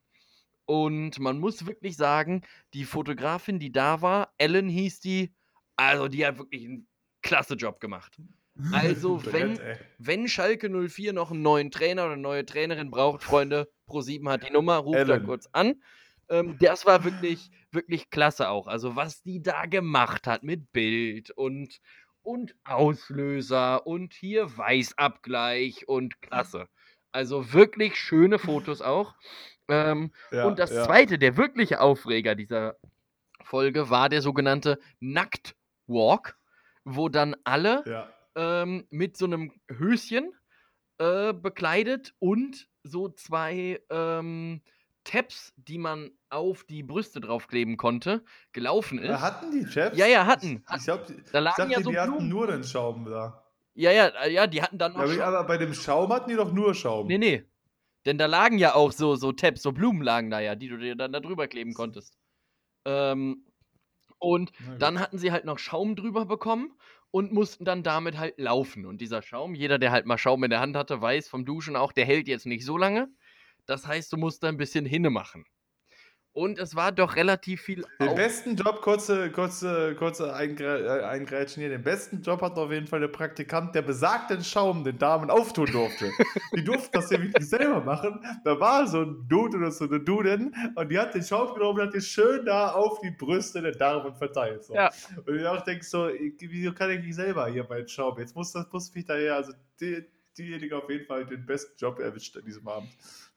Und man muss wirklich sagen, die Fotografin, die da war, Ellen hieß die, also die hat wirklich einen klasse Job gemacht. Also, wenn, wenn Schalke 04 noch einen neuen Trainer oder eine neue Trainerin braucht, Freunde, Pro7 hat die Nummer, ruft da kurz an. Ähm, das war wirklich, wirklich klasse auch. Also, was die da gemacht hat mit Bild und, und Auslöser und hier Weißabgleich und klasse. Also wirklich schöne Fotos auch. Ähm, Ja, und das ja. zweite, der wirkliche Aufreger dieser Folge war der sogenannte Nacktwalk, wo dann alle Ja. ähm, mit so einem Höschen äh, bekleidet und so zwei ähm, Tabs, die man auf die Brüste draufkleben konnte, gelaufen ist. Äh, Hatten die Chaps? Ja, ja, hatten. Ich, glaub, die- da ich lagen dachte, ja so die hatten nur den Schaum da. Ja, ja, äh, ja, die hatten dann noch. Ja, aber bei dem Schaum hatten die doch nur Schaum. Nee, nee. Denn da lagen ja auch so, so Tabs, so Blumen lagen da ja, die du dir dann da drüber kleben konntest. Ähm, und dann hatten sie halt noch Schaum drüber bekommen und mussten dann damit halt laufen. Und dieser Schaum, jeder, der halt mal Schaum in der Hand hatte, weiß vom Duschen auch, der hält jetzt nicht so lange. Das heißt, du musst da ein bisschen hinne machen. Und es war doch relativ viel. Den besten Job, kurze, kurze, kurze äh, Eingrätschen hier, den besten Job hat auf jeden Fall der Praktikant, der besagten Schaum den Damen auftun durfte. die durften das ja wirklich selber machen. Da war so ein Dude oder so eine Dudin und die hat den Schaum genommen und hat den schön da auf die Brüste der Damen verteilt. So. Ja. Und ich auch denke so, wieso kann ich nicht selber hier meinen Schaum? Jetzt muss das muss mich daher, also die, diejenige auf jeden Fall den besten Job erwischt an diesem Abend.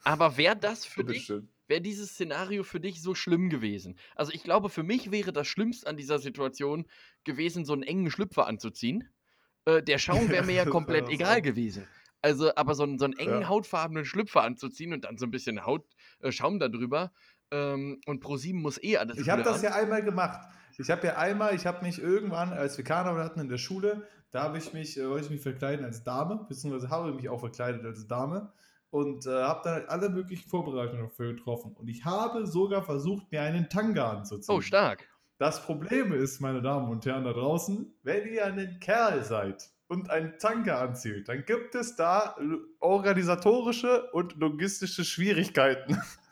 Aber wäre das für dich, wäre dieses Szenario für dich so schlimm gewesen? Also ich glaube, für mich wäre das Schlimmste an dieser Situation gewesen, so einen engen Schlüpfer anzuziehen. Äh, der Schaum wäre mir ja komplett egal gewesen. Also, aber so einen, so einen engen, ja. hautfarbenen Schlüpfer anzuziehen und dann so ein bisschen Haut, äh, Schaum darüber. Ähm, und ProSieben muss eh alles. Ich habe das ja einmal gemacht. Ich habe ja einmal, ich habe mich irgendwann, als wir Karneval hatten in der Schule, da habe ich mich, äh, wollte ich mich verkleiden als Dame, beziehungsweise habe mich auch verkleidet als Dame und äh, habe dann halt alle möglichen Vorbereitungen dafür getroffen. Und ich habe sogar versucht, mir einen Tanga anzuziehen. Oh, stark. Das Problem ist, meine Damen und Herren da draußen, wenn ihr ein Kerl seid und einen Tanga anzieht, dann gibt es da organisatorische und logistische Schwierigkeiten.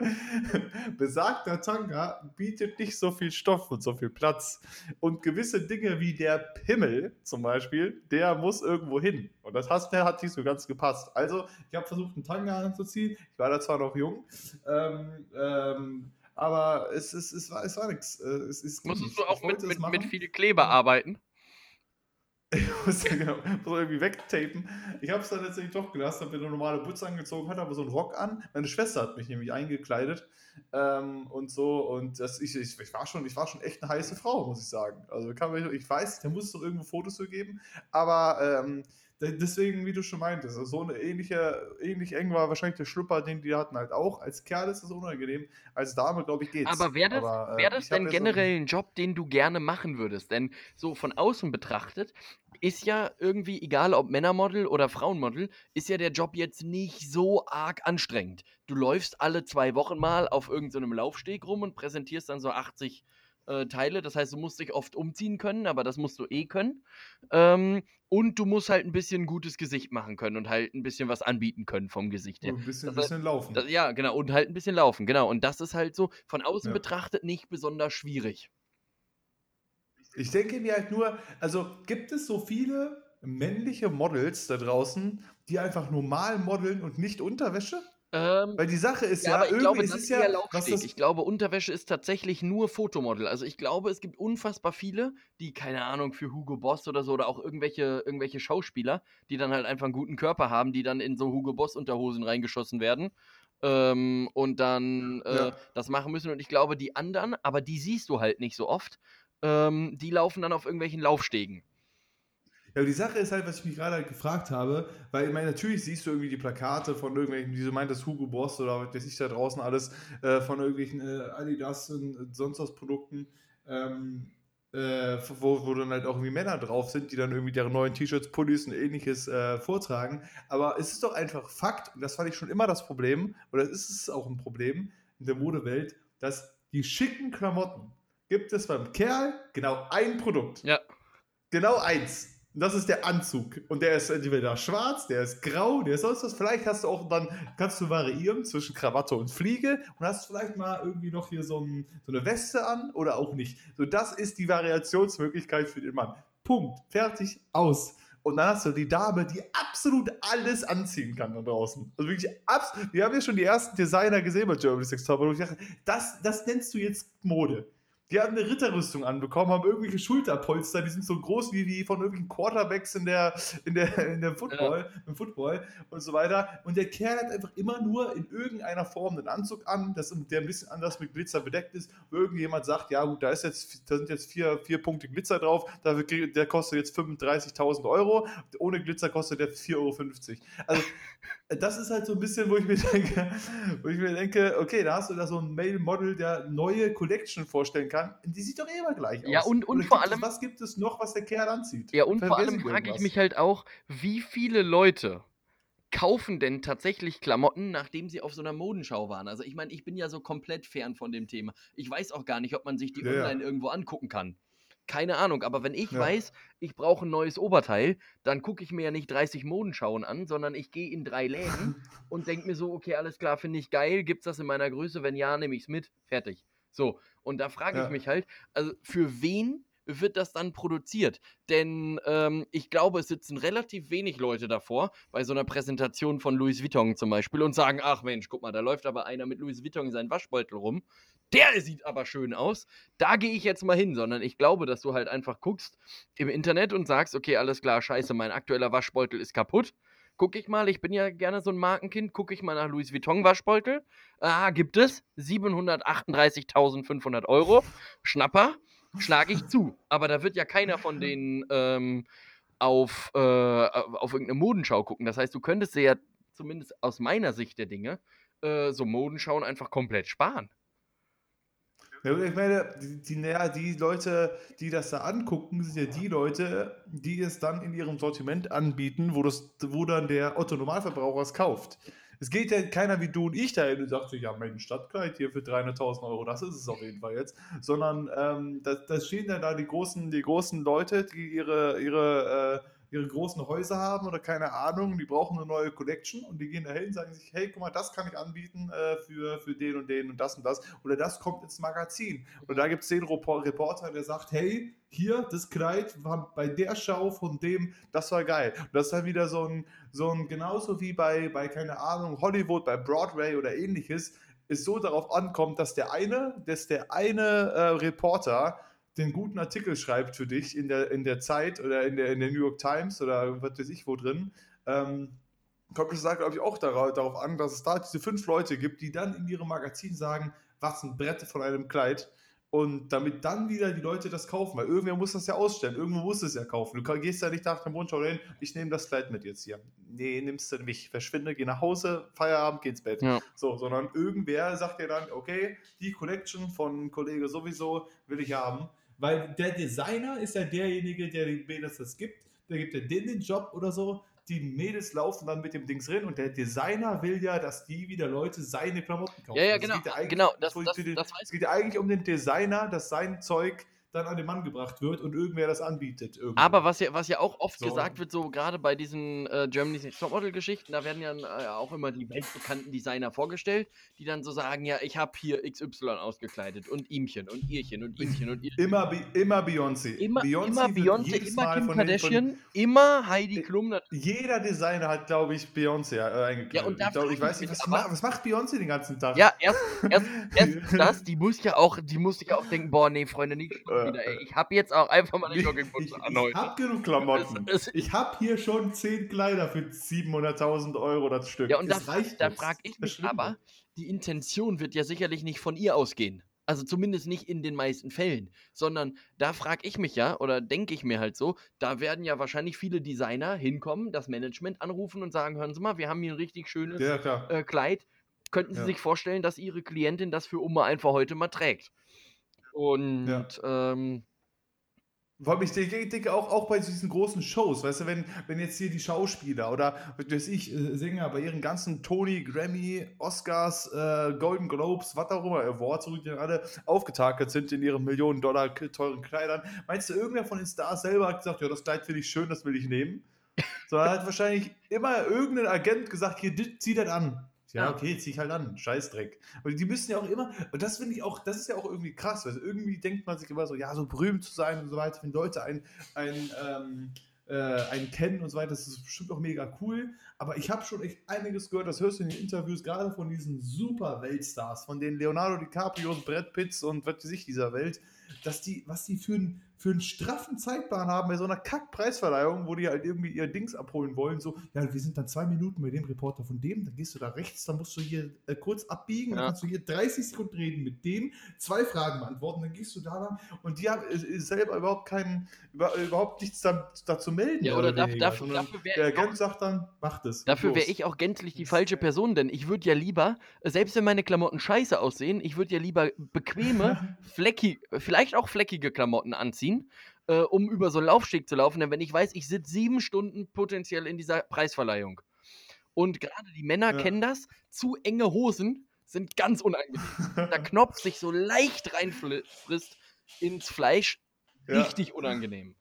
Besagter Tanga bietet nicht so viel Stoff und so viel Platz. Und gewisse Dinge wie der Pimmel zum Beispiel, der muss irgendwo hin. Und das hat, der hat nicht so ganz gepasst. Also, ich habe versucht, einen Tanga anzuziehen. Ich war da zwar noch jung, ähm, ähm, aber es, es, es war, es war nichts. Äh, Musstest du auch mit, mit, mit viel Kleber arbeiten? Ich musste genau, muss irgendwie wegtapen. Ich habe es dann letztendlich doch gelassen, habe mir eine normale Butze angezogen, hatte aber so einen Rock an. Meine Schwester hat mich nämlich eingekleidet ähm, und so. Und das, ich, ich, ich, war schon, ich war schon echt eine heiße Frau, muss ich sagen. Also kann man, ich weiß, da muss es doch irgendwo Fotos für geben, aber ähm, deswegen, wie du schon meintest, so eine ähnliche, ähnlich eng war wahrscheinlich der Schlüpper, den die hatten halt auch. Als Kerl ist das unangenehm, als Dame, glaube ich, geht's. Aber wäre das, Aber, äh, wär das denn generell ein Job, den du gerne machen würdest? Denn so von außen betrachtet ist ja irgendwie, egal ob Männermodel oder Frauenmodel, ist ja der Job jetzt nicht so arg anstrengend. Du läufst alle zwei Wochen mal auf irgendeinem so Laufsteg rum und präsentierst dann so 80 äh, Teile. Das heißt, du musst dich oft umziehen können, aber das musst du eh können. Ähm, und du musst halt ein bisschen gutes Gesicht machen können und halt ein bisschen was anbieten können vom Gesicht her. Und ein bisschen, das bisschen laufen. Das, ja, genau. Und halt ein bisschen laufen, genau. Und das ist halt so von außen ja. betrachtet nicht besonders schwierig. Ich denke mir halt nur, also gibt es so viele männliche Models da draußen, die einfach normal modeln und nicht Unterwäsche? Ähm, Weil die Sache ist ja, ja ich glaube, das ist ja, was das ich glaube, Unterwäsche ist tatsächlich nur Fotomodel. Also ich glaube, es gibt unfassbar viele, die, keine Ahnung, für Hugo Boss oder so, oder auch irgendwelche, irgendwelche Schauspieler, die dann halt einfach einen guten Körper haben, die dann in so Hugo Boss Unterhosen reingeschossen werden. Ähm, und dann äh, ja. das machen müssen. Und ich glaube, die anderen, aber die siehst du halt nicht so oft, ähm, die laufen dann auf irgendwelchen Laufstegen. Ja, die Sache ist halt, was ich mich gerade halt gefragt habe, weil ich meine, natürlich siehst du irgendwie die Plakate von irgendwelchen, wie du meintest, Hugo Boss oder was weiß ich da draußen alles, äh, von irgendwelchen äh, Adidas und sonst was Produkten, ähm, äh, wo, wo dann halt auch irgendwie Männer drauf sind, die dann irgendwie deren neuen T-Shirts, Pullis und ähnliches äh, vortragen. Aber es ist doch einfach Fakt, und das fand ich schon immer das Problem, oder es ist auch ein Problem in der Modewelt, dass die schicken Klamotten gibt es beim Kerl genau ein Produkt. Ja. Genau eins. Das ist der Anzug. Und der ist entweder schwarz, der ist grau, der ist sonst was. Vielleicht hast du auch dann, kannst du variieren zwischen Krawatte und Fliege und hast vielleicht mal irgendwie noch hier so, ein, so eine Weste an oder auch nicht. So, das ist die Variationsmöglichkeit für den Mann. Punkt. Fertig. Aus. Und dann hast du die Dame, die absolut alles anziehen kann da draußen. Also wirklich absolut. Wir haben ja schon die ersten Designer gesehen bei Germany Sex Top. Und ich dachte, das, das nennst du jetzt Mode. Die haben eine Ritterrüstung anbekommen, haben irgendwelche Schulterpolster, die sind so groß wie die von irgendwelchen Quarterbacks in der, in der, in der Football, ja. im Football und so weiter. Und der Kerl hat einfach immer nur in irgendeiner Form einen Anzug an, das, der ein bisschen anders mit Glitzer bedeckt ist, wo irgendjemand sagt, ja gut, da ist jetzt, da sind jetzt vier, vier Punkte Glitzer drauf, der kostet jetzt 35.000 Euro, ohne Glitzer kostet der 4,50 Euro. Also das ist halt so ein bisschen, wo ich mir denke, wo ich mir denke, okay, da hast du da so ein Male-Model, der neue Collection vorstellen kann kann, die sieht doch eh immer gleich aus. Ja, und, und vor allem. Es, was gibt es noch, was der Kerl anzieht? Ja, und vor allem frage ich mich halt auch, wie viele Leute kaufen denn tatsächlich Klamotten, nachdem sie auf so einer Modenschau waren? Also ich meine, ich bin ja so komplett fern von dem Thema. Ich weiß auch gar nicht, ob man sich die ja, online ja. irgendwo angucken kann. Keine Ahnung, aber wenn ich ja. weiß, ich brauche ein neues Oberteil, dann gucke ich mir ja nicht 30 Modenschauen an, sondern ich gehe in drei Läden und denke mir so, okay, alles klar, finde ich geil, gibt es das in meiner Größe? Wenn ja, nehme ich es mit, fertig. So, und da frage ich mich halt, also für wen wird das dann produziert? Denn ähm, ich glaube, es sitzen relativ wenig Leute davor, bei so einer Präsentation von Louis Vuitton zum Beispiel, und sagen, ach Mensch, guck mal, da läuft aber einer mit Louis Vuitton in seinen Waschbeutel rum. Der sieht aber schön aus. Da gehe ich jetzt mal hin, sondern ich glaube, dass du halt einfach guckst im Internet und sagst, okay, alles klar, scheiße, mein aktueller Waschbeutel ist kaputt gucke ich mal, ich bin ja gerne so ein Markenkind, gucke ich mal nach Louis Vuitton Waschbeutel. Ah, gibt es 738.500 Euro. Schnapper schlage ich zu. Aber da wird ja keiner von denen ähm, auf, äh, auf irgendeine Modenschau gucken. Das heißt, du könntest ja zumindest aus meiner Sicht der Dinge äh, so Modenschauen einfach komplett sparen. Ja, ich meine, die, die, die, Leute, die das da angucken, sind ja die Leute, die es dann in ihrem Sortiment anbieten, wo, das, wo dann der Otto-Normalverbraucher es kauft. Es geht ja keiner wie du und ich dahin und sagt ja, mein Stadtkleid hier für 300.000 Euro, das ist es auf jeden Fall jetzt. Sondern ähm, da stehen dann da die großen, die großen Leute, die ihre, ihre äh, ihre großen Häuser haben oder keine Ahnung, die brauchen eine neue Collection und die gehen dahin und sagen sich, hey, guck mal, das kann ich anbieten äh, für, für den und den und das und das. Oder das kommt ins Magazin. Und da gibt es den Reporter, der sagt, hey, hier, das Kleid war bei der Schau von dem, das war geil. Und das ist dann wieder so ein, so ein genauso wie bei, bei, keine Ahnung, Hollywood, bei Broadway oder ähnliches, es so darauf ankommt, dass der eine, dass der eine äh, Reporter den guten Artikel schreibt für dich in der, in der Zeit oder in der, in der New York Times oder was weiß ich wo drin, ähm, kommt es glaube ich, auch darauf, darauf an, dass es da diese fünf Leute gibt, die dann in ihrem Magazin sagen, was ein Brett von einem Kleid. Und damit dann wieder die Leute das kaufen, weil irgendwer muss das ja ausstellen, irgendwo muss es ja kaufen. Du gehst ja nicht nach dem Wunsch hin, ich nehme das Kleid mit jetzt hier. Nee, nimmst du nicht. Verschwinde, geh nach Hause, Feierabend, geh ins Bett. Ja. So, sondern irgendwer sagt dir dann, okay, die Collection von Kollege sowieso will ich haben. Weil der Designer ist ja derjenige, der den Mädels das gibt. Der gibt ja den den Job oder so. Die Mädels laufen dann mit dem Dings rein und der Designer will ja, dass die wieder Leute seine Klamotten kaufen. Ja, ja, genau. Ja genau das, das, das, das es geht ja eigentlich um den Designer, dass sein Zeug dann an den Mann gebracht wird und irgendwer das anbietet. Irgendwo. Aber was ja, was ja auch oft so. gesagt wird, so gerade bei diesen äh, Germany's Next Topmodel-Geschichten, da werden ja äh, auch immer die weltbekannten Designer vorgestellt, die dann so sagen, ja, ich habe hier XY ausgekleidet und ihmchen und Ihrchen und Ihmchen und Ihrchen. Immer, immer Beyoncé. Immer Beyoncé, immer, Kim Kardashian, den, immer Heidi Klum. Jeder Designer hat, glaube ich, Beyoncé äh, eingekleidet. Ja, und ich, glaub, ich weiß nicht, was, aber, was macht Beyoncé den ganzen Tag? Ja, erst, erst, erst das, die muss ja auch, die muss ja auch denken, boah, nee, Freunde, nicht wieder, ey. Ich habe jetzt auch einfach mal eine Joggingbuchse an heute. Ich habe genug Klamotten. Ich habe hier schon 10 Kleider für 700.000 Euro das Stück. Ja, und das da, reicht da frage ich mich aber, die Intention wird ja sicherlich nicht von ihr ausgehen. Also zumindest nicht in den meisten Fällen, sondern da frage ich mich ja oder denke ich mir halt so, da werden ja wahrscheinlich viele Designer hinkommen, das Management anrufen und sagen, hören Sie mal, wir haben hier ein richtig schönes ja, äh, Kleid. Könnten Sie ja. sich vorstellen, dass Ihre Klientin das für Oma einfach heute mal trägt? Und ja. ähm, vor allem, ich denke auch, auch bei diesen großen Shows, weißt du, wenn, wenn jetzt hier die Schauspieler oder, weiß ich, äh, Sänger bei ihren ganzen Tony, Grammy, Oscars, äh, Golden Globes, was auch immer, Awards, die alle aufgetakelt sind in ihren Millionen Dollar teuren Kleidern, meinst du, irgendwer von den Stars selber hat gesagt, ja, das Kleid finde ich schön, das will ich nehmen? Sondern hat wahrscheinlich immer irgendein Agent gesagt, hier, zieh das an. Ja, okay, zieh ich halt an. Scheißdreck. Und die müssen ja auch immer, und das finde ich auch, das ist ja auch irgendwie krass. Also irgendwie denkt man sich immer so, ja, so berühmt zu sein und so weiter, wenn Leute einen, einen, ähm, äh, einen kennen und so weiter, das ist bestimmt auch mega cool. Aber ich habe schon echt einiges gehört, das hörst du in den Interviews, gerade von diesen super Weltstars, von den Leonardo DiCaprio, Brad Pitts und was weiß ich dieser Welt, dass die, was die für ein, für einen straffen Zeitplan haben bei so einer Kack-Preisverleihung, wo die halt irgendwie ihr Dings abholen wollen. So, ja, wir sind dann zwei Minuten bei dem Reporter von dem, dann gehst du da rechts, dann musst du hier äh, kurz abbiegen, ja. dann kannst du hier 30 Sekunden reden mit dem, zwei Fragen beantworten, dann gehst du da lang und die haben äh, selber überhaupt keinen, über, überhaupt nichts da, dazu melden. Ja, oder, oder darf, dafür, dafür wäre Der Agent sagt dann, mach das. Dafür wäre ich auch gänzlich die falsche Person, denn ich würde ja lieber, selbst wenn meine Klamotten scheiße aussehen, ich würde ja lieber bequeme, fleckig, vielleicht auch fleckige Klamotten anziehen, äh, um über so einen Laufsteg zu laufen, denn wenn ich weiß, ich sitze sieben Stunden potenziell in dieser Preisverleihung. Und gerade die Männer ja. kennen das, zu enge Hosen sind ganz unangenehm. Der Knopf sich so leicht reinfrisst ins Fleisch, ja. richtig unangenehm.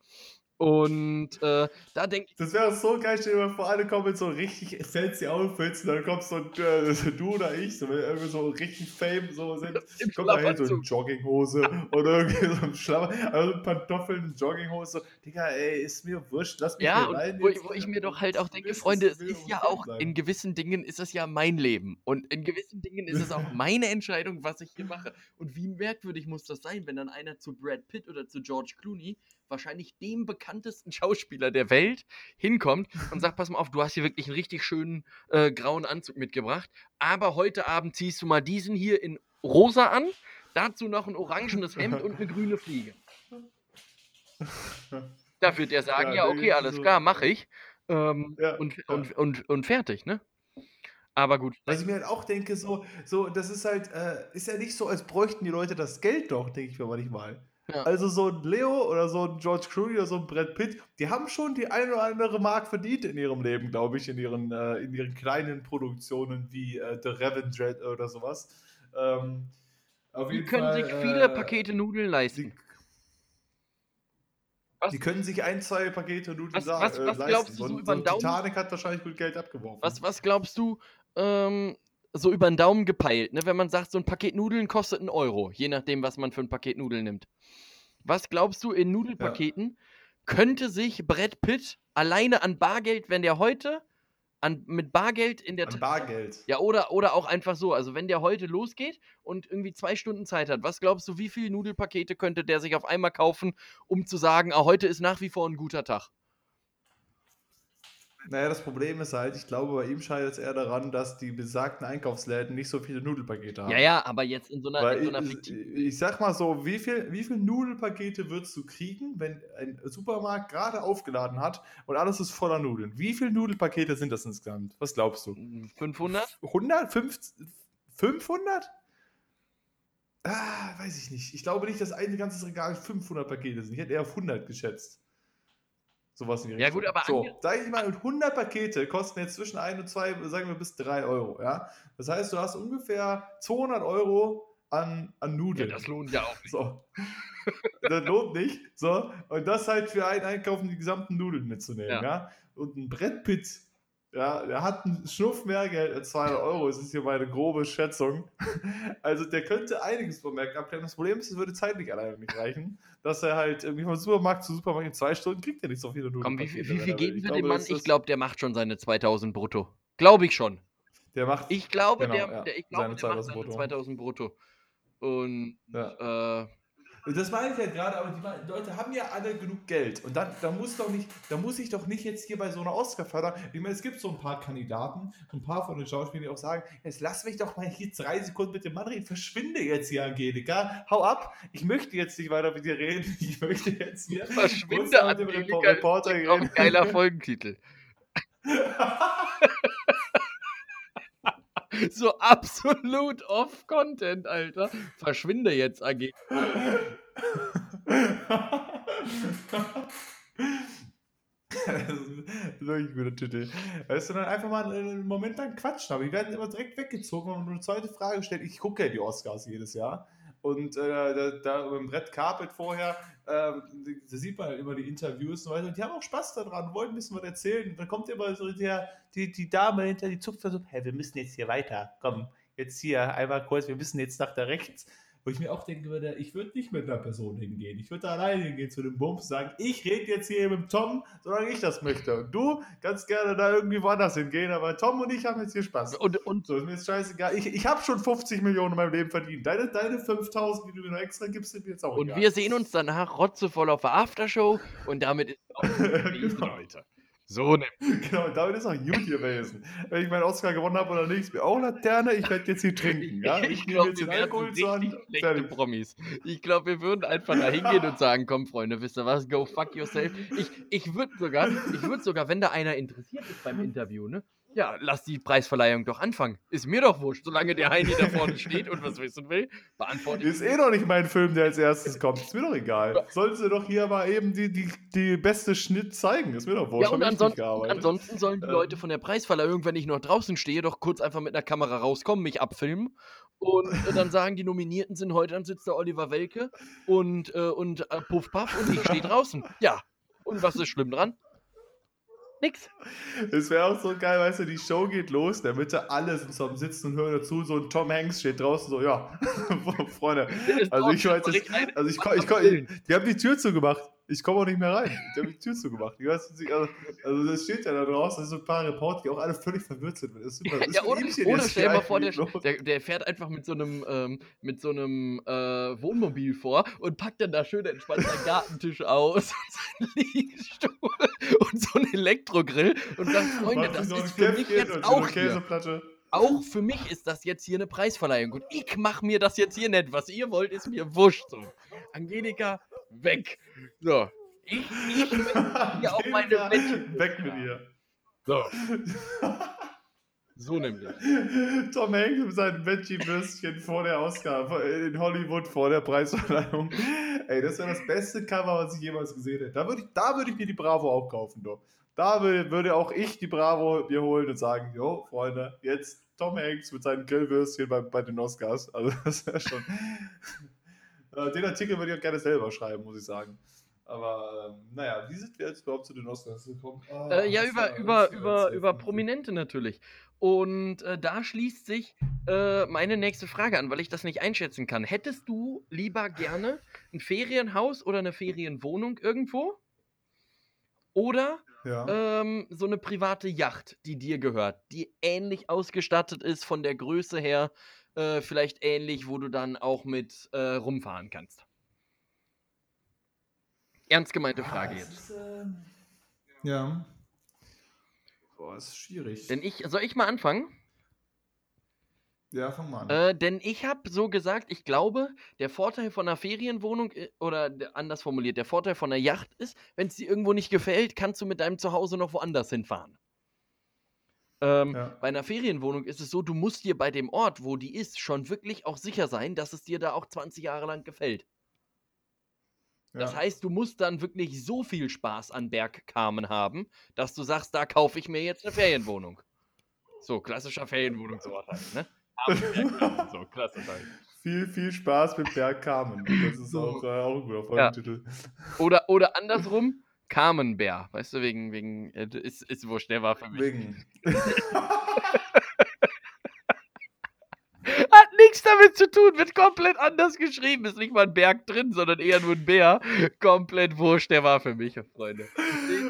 Und äh, da denke ich. Das wäre so geil, stell dir mal vor, alle kommen mit so richtig fancy Outfits, und dann kommt so, äh, du oder ich, so, wenn irgendwie so richtig Fame so sind, kommt da hin so eine Jogginghose oder irgendwie so ein Schlapper, also Pantoffeln, Jogginghose. Digga, ey, ist mir wurscht, lass mich ja, und rein. Wo, wo ich mir doch halt auch denke, Freunde, es ist ja auch, sein. in gewissen Dingen ist es ja mein Leben. Und in gewissen Dingen ist es auch meine Entscheidung, was ich hier mache. Und wie merkwürdig muss das sein, wenn dann einer zu Brad Pitt oder zu George Clooney wahrscheinlich dem bekanntesten Schauspieler der Welt hinkommt und sagt, pass mal auf, du hast hier wirklich einen richtig schönen äh, grauen Anzug mitgebracht, aber heute Abend ziehst du mal diesen hier in rosa an, dazu noch ein orangenes Hemd und eine grüne Fliege. Da wird er sagen, ja, ja okay, alles so klar, mache ich. Ähm, ja, und, ja. Und, und, und fertig, ne? Aber gut. Was ich mir halt auch denke, so, so das ist halt, äh, ist ja nicht so, als bräuchten die Leute das Geld doch, denke ich mir manchmal. Ja. Also so ein Leo oder so ein George Clooney oder so ein Brad Pitt, die haben schon die eine oder andere Mark verdient in ihrem Leben, glaube ich, in ihren, äh, in ihren kleinen Produktionen wie äh, The Revenge oder sowas. Ähm, die können Fall, sich viele äh, Pakete Nudeln leisten. Die, die, können sich ein, zwei Pakete Nudeln was, was, was leisten. Glaubst du, so über den Daumen? Titanic hat wahrscheinlich gut Geld abgeworfen. Was, was glaubst du, ähm, so über den Daumen gepeilt, ne? wenn man sagt, so ein Paket Nudeln kostet einen Euro, je nachdem, was man für ein Paket Nudeln nimmt. Was glaubst du, in Nudelpaketen ja. könnte sich Brett Pitt alleine an Bargeld, wenn der heute an, mit Bargeld in der An Bargeld. Ja, oder, oder auch einfach so. Also, wenn der heute losgeht und irgendwie zwei Stunden Zeit hat, was glaubst du, wie viele Nudelpakete könnte der sich auf einmal kaufen, um zu sagen, ah, heute ist nach wie vor ein guter Tag? Naja, das Problem ist halt, ich glaube, bei ihm scheitert es eher daran, dass die besagten Einkaufsläden nicht so viele Nudelpakete haben. Ja, ja, aber jetzt in so einer, in so einer ich, ich sag mal so, wie viele wie viel Nudelpakete würdest du kriegen, wenn ein Supermarkt gerade aufgeladen hat und alles ist voller Nudeln? Wie viele Nudelpakete sind das insgesamt? Was glaubst du? 500? 100? 500? Ah, weiß ich nicht. Ich glaube nicht, dass ein ganzes Regal 500 Pakete sind. Ich hätte eher auf 100 geschätzt. Sowas in die Ja, gut, aber. So, sag ich mal, 100 Pakete kosten jetzt zwischen 1 und 2, sagen wir bis 3 Euro. Ja? Das heißt, du hast ungefähr 200 Euro an, an Nudeln. Ja, das lohnt ja auch nicht. So. das lohnt nicht. So. Und das halt für einen Einkaufen die gesamten Nudeln mitzunehmen. Ja. ja? Und ein Brettpit ja, der hat einen Schnuff mehr Geld als 200 Euro. Das ist hier meine grobe Schätzung. Also der könnte einiges vom Merk abklären. Das Problem ist, es würde zeitlich alleine nicht reichen. Dass er halt irgendwie von Supermarkt zu Supermarkt in zwei Stunden kriegt er nicht so viele Nudeln. Komm, wie, wie, wie viel geben wir dem Mann? Ich glaube, der macht schon seine 2000 brutto. Glaube ich schon. Der macht. Ich glaube, genau, der, ja, der, ich glaube, der macht seine brutto. 2000 brutto. Und ja. äh, das meine ich ja gerade, aber die Leute haben ja alle genug Geld. Und dann, da muss doch nicht, da muss ich doch nicht jetzt hier bei so einer Oscar-Förder. Ich meine, es gibt so ein paar Kandidaten, ein paar von den Schauspielern, die auch sagen, jetzt lass mich doch mal hier drei Sekunden mit dem Mann reden. Verschwinde jetzt hier, Angelika. Hau ab. Ich möchte jetzt nicht weiter mit dir reden. Ich möchte jetzt hier. Verschwinde, Angelika. Reporter reden. Geiler Folgentitel. so absolut off-Content, Alter. Verschwinde jetzt, AG. das ist wirklich guter Titel. Weißt du, dann einfach mal einen Moment lang quatschen, aber die werden immer direkt weggezogen und eine zweite Frage stellt. Ich gucke ja die Oscars jedes Jahr. Und äh, da, da beim Red Carpet vorher, äh, da sieht man halt immer die Interviews und so weiter. Und die haben auch Spaß daran, wollen ein bisschen was erzählen. Dann kommt immer so der, die, die Dame hinter, die zupft da so, hey, wir müssen jetzt hier weiter. Komm, jetzt hier einmal kurz, wir müssen jetzt nach da rechts. Wo ich mir auch denken würde, ich würde nicht mit einer Person hingehen. Ich würde da alleine hingehen zu dem Bums sagen, ich rede jetzt hier mit Tom, solange ich das möchte. Und du kannst gerne da irgendwie woanders hingehen, aber Tom und ich haben jetzt hier Spaß. Und, und So, ist mir jetzt scheißegal. Ich, ich habe schon 50 Millionen in meinem Leben verdient. Deine, deine 5000, die du mir noch extra gibst, sind mir jetzt auch Und egal. wir sehen uns danach rotzevoll auf der Aftershow und damit ist auch Genau. Leute. So ne. Genau, damit ist auch gut gewesen. Wenn ich meinen Oscar gewonnen habe oder nicht, ist mir auch Laterne, ich werde jetzt hier trinken. Ja? Ich nehme glaube, wir Alkohol zur richtig Hand. schlechte Fertig. Promis. Ich glaube, wir würden einfach da hingehen und sagen, komm, Freunde, wisst ihr was, go fuck yourself. Ich, ich würde sogar, ich würde sogar, wenn da einer interessiert ist beim Interview, ne? Ja, lass die Preisverleihung doch anfangen. Ist mir doch wurscht, solange der Heini da vorne steht und was wissen will, beantworte ich. Ist eh noch nicht mein Film, der als erstes kommt. Ist mir doch egal. Sollen sie doch hier mal eben die, die, die beste Schnitt zeigen. Ist mir doch wurscht. Ja, und ansonsten, gearbeitet. ansonsten sollen die Ähm. Leute von der Preisverleihung, wenn ich noch draußen stehe, doch kurz einfach mit einer Kamera rauskommen, mich abfilmen. Und äh, dann sagen, die Nominierten sind heute, dann sitzt da Oliver Welke und, äh, und äh, Puff Puff und ich stehe draußen. Ja. Und was ist schlimm dran? Nix. Es wäre auch so geil, weißt du, die Show geht los, der Mitte alle sind so am Sitzen und hören dazu, so ein Tom Hanks steht draußen so, ja, Freunde, also ich weiß jetzt, also ich, ko- ich, ko- ich, die haben die Tür zugemacht, ich komme auch nicht mehr rein, die haben die Tür zugemacht, weiß nicht, also, also das steht ja da draußen, das sind so ein paar Reporter, die auch alle völlig verwirrt sind, das ist super, das Ja, oder, oder stell dir hier mal vor, der, eigentlich los. der, der fährt einfach mit so einem, ähm, mit so einem äh, Wohnmobil vor und packt dann da schön entspannt seinen Gartentisch aus und seinen Liegestuhl und so einen Elektrogrill und sagt, Freunde, Macht das ist für mich jetzt auch hier. Käseplatte. Auch für mich ist das jetzt hier eine Preisverleihung und ich mache mir das jetzt hier nicht. Was ihr wollt, ist mir wurscht. So. Angelika, weg. So. Ich, ich bin hier auf meine Bettchen. Weg mit ihr. So. So nämlich. Tom Hanks mit seinen Veggie-Würstchen vor der Oscar, in Hollywood vor der Preisverleihung. Ey, das wäre das beste Cover, was ich jemals gesehen hätte. Da würde ich, da würde ich mir die Bravo auch kaufen, doch. Da würde, würde auch ich die Bravo mir holen und sagen, jo, Freunde, jetzt Tom Hanks mit seinen Grillwürstchen bei, bei den Oscars. Also das wäre schon... Äh, Den Artikel würde ich auch gerne selber schreiben, muss ich sagen. Aber ähm, naja, wie sind wir jetzt überhaupt zu den Oscars gekommen? Ah, Äh, ja, über, über, über, über. Prominente natürlich. Und äh, da schließt sich äh, meine nächste Frage an, weil ich das nicht einschätzen kann. Hättest du lieber gerne ein Ferienhaus oder eine Ferienwohnung irgendwo? Oder Ja. ähm, so eine private Yacht, die dir gehört, die ähnlich ausgestattet ist von der Größe her, äh, vielleicht ähnlich, wo du dann auch mit äh, rumfahren kannst. Ernst gemeinte Frage Ah, jetzt. Ist, äh, ja. Boah, ist schwierig. Denn ich, soll ich mal anfangen? ja, fang mal an. Äh, denn ich habe so gesagt, ich glaube, der Vorteil von einer Ferienwohnung i- oder der- anders formuliert, der Vorteil von einer Yacht ist, wenn es dir irgendwo nicht gefällt, kannst du mit deinem Zuhause noch woanders hinfahren. Ähm, Ja. Bei einer Ferienwohnung ist es so, du musst dir bei dem Ort, wo die ist, schon wirklich auch sicher sein, dass es dir da auch 20 Jahre lang gefällt. Das ja. heißt, du musst dann wirklich so viel Spaß an Bergkamen haben, dass du sagst, da kaufe ich mir jetzt eine Ferienwohnung. So, klassischer Ferienwohnungsort halt, ne? Bergkamen, so, klassisch halt. viel, viel Spaß mit Berg Carmen. Das ist So. auch, äh, auch ein guter Ja. Folgentitel. Oder, oder andersrum, Carmenbär. Weißt du, wegen, wegen, äh, ist, ist wurscht, der war für mich. Wegen. Hat nichts damit zu tun, wird komplett anders geschrieben. Ist nicht mal ein Berg drin, sondern eher nur ein Bär. Komplett wurscht, der war für mich, Freunde.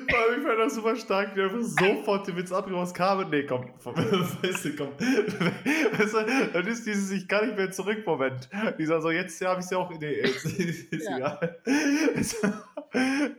Vor allem, ich fand das super stark, wie einfach sofort den Witz abgemacht Carmen. Nee, komm. Weißt du, komm. Weißt du, dann ist dieses Ich kann nicht mehr zurück Moment. Dieser so, jetzt habe ich es ja auch. Nee, jetzt ist Ja. egal.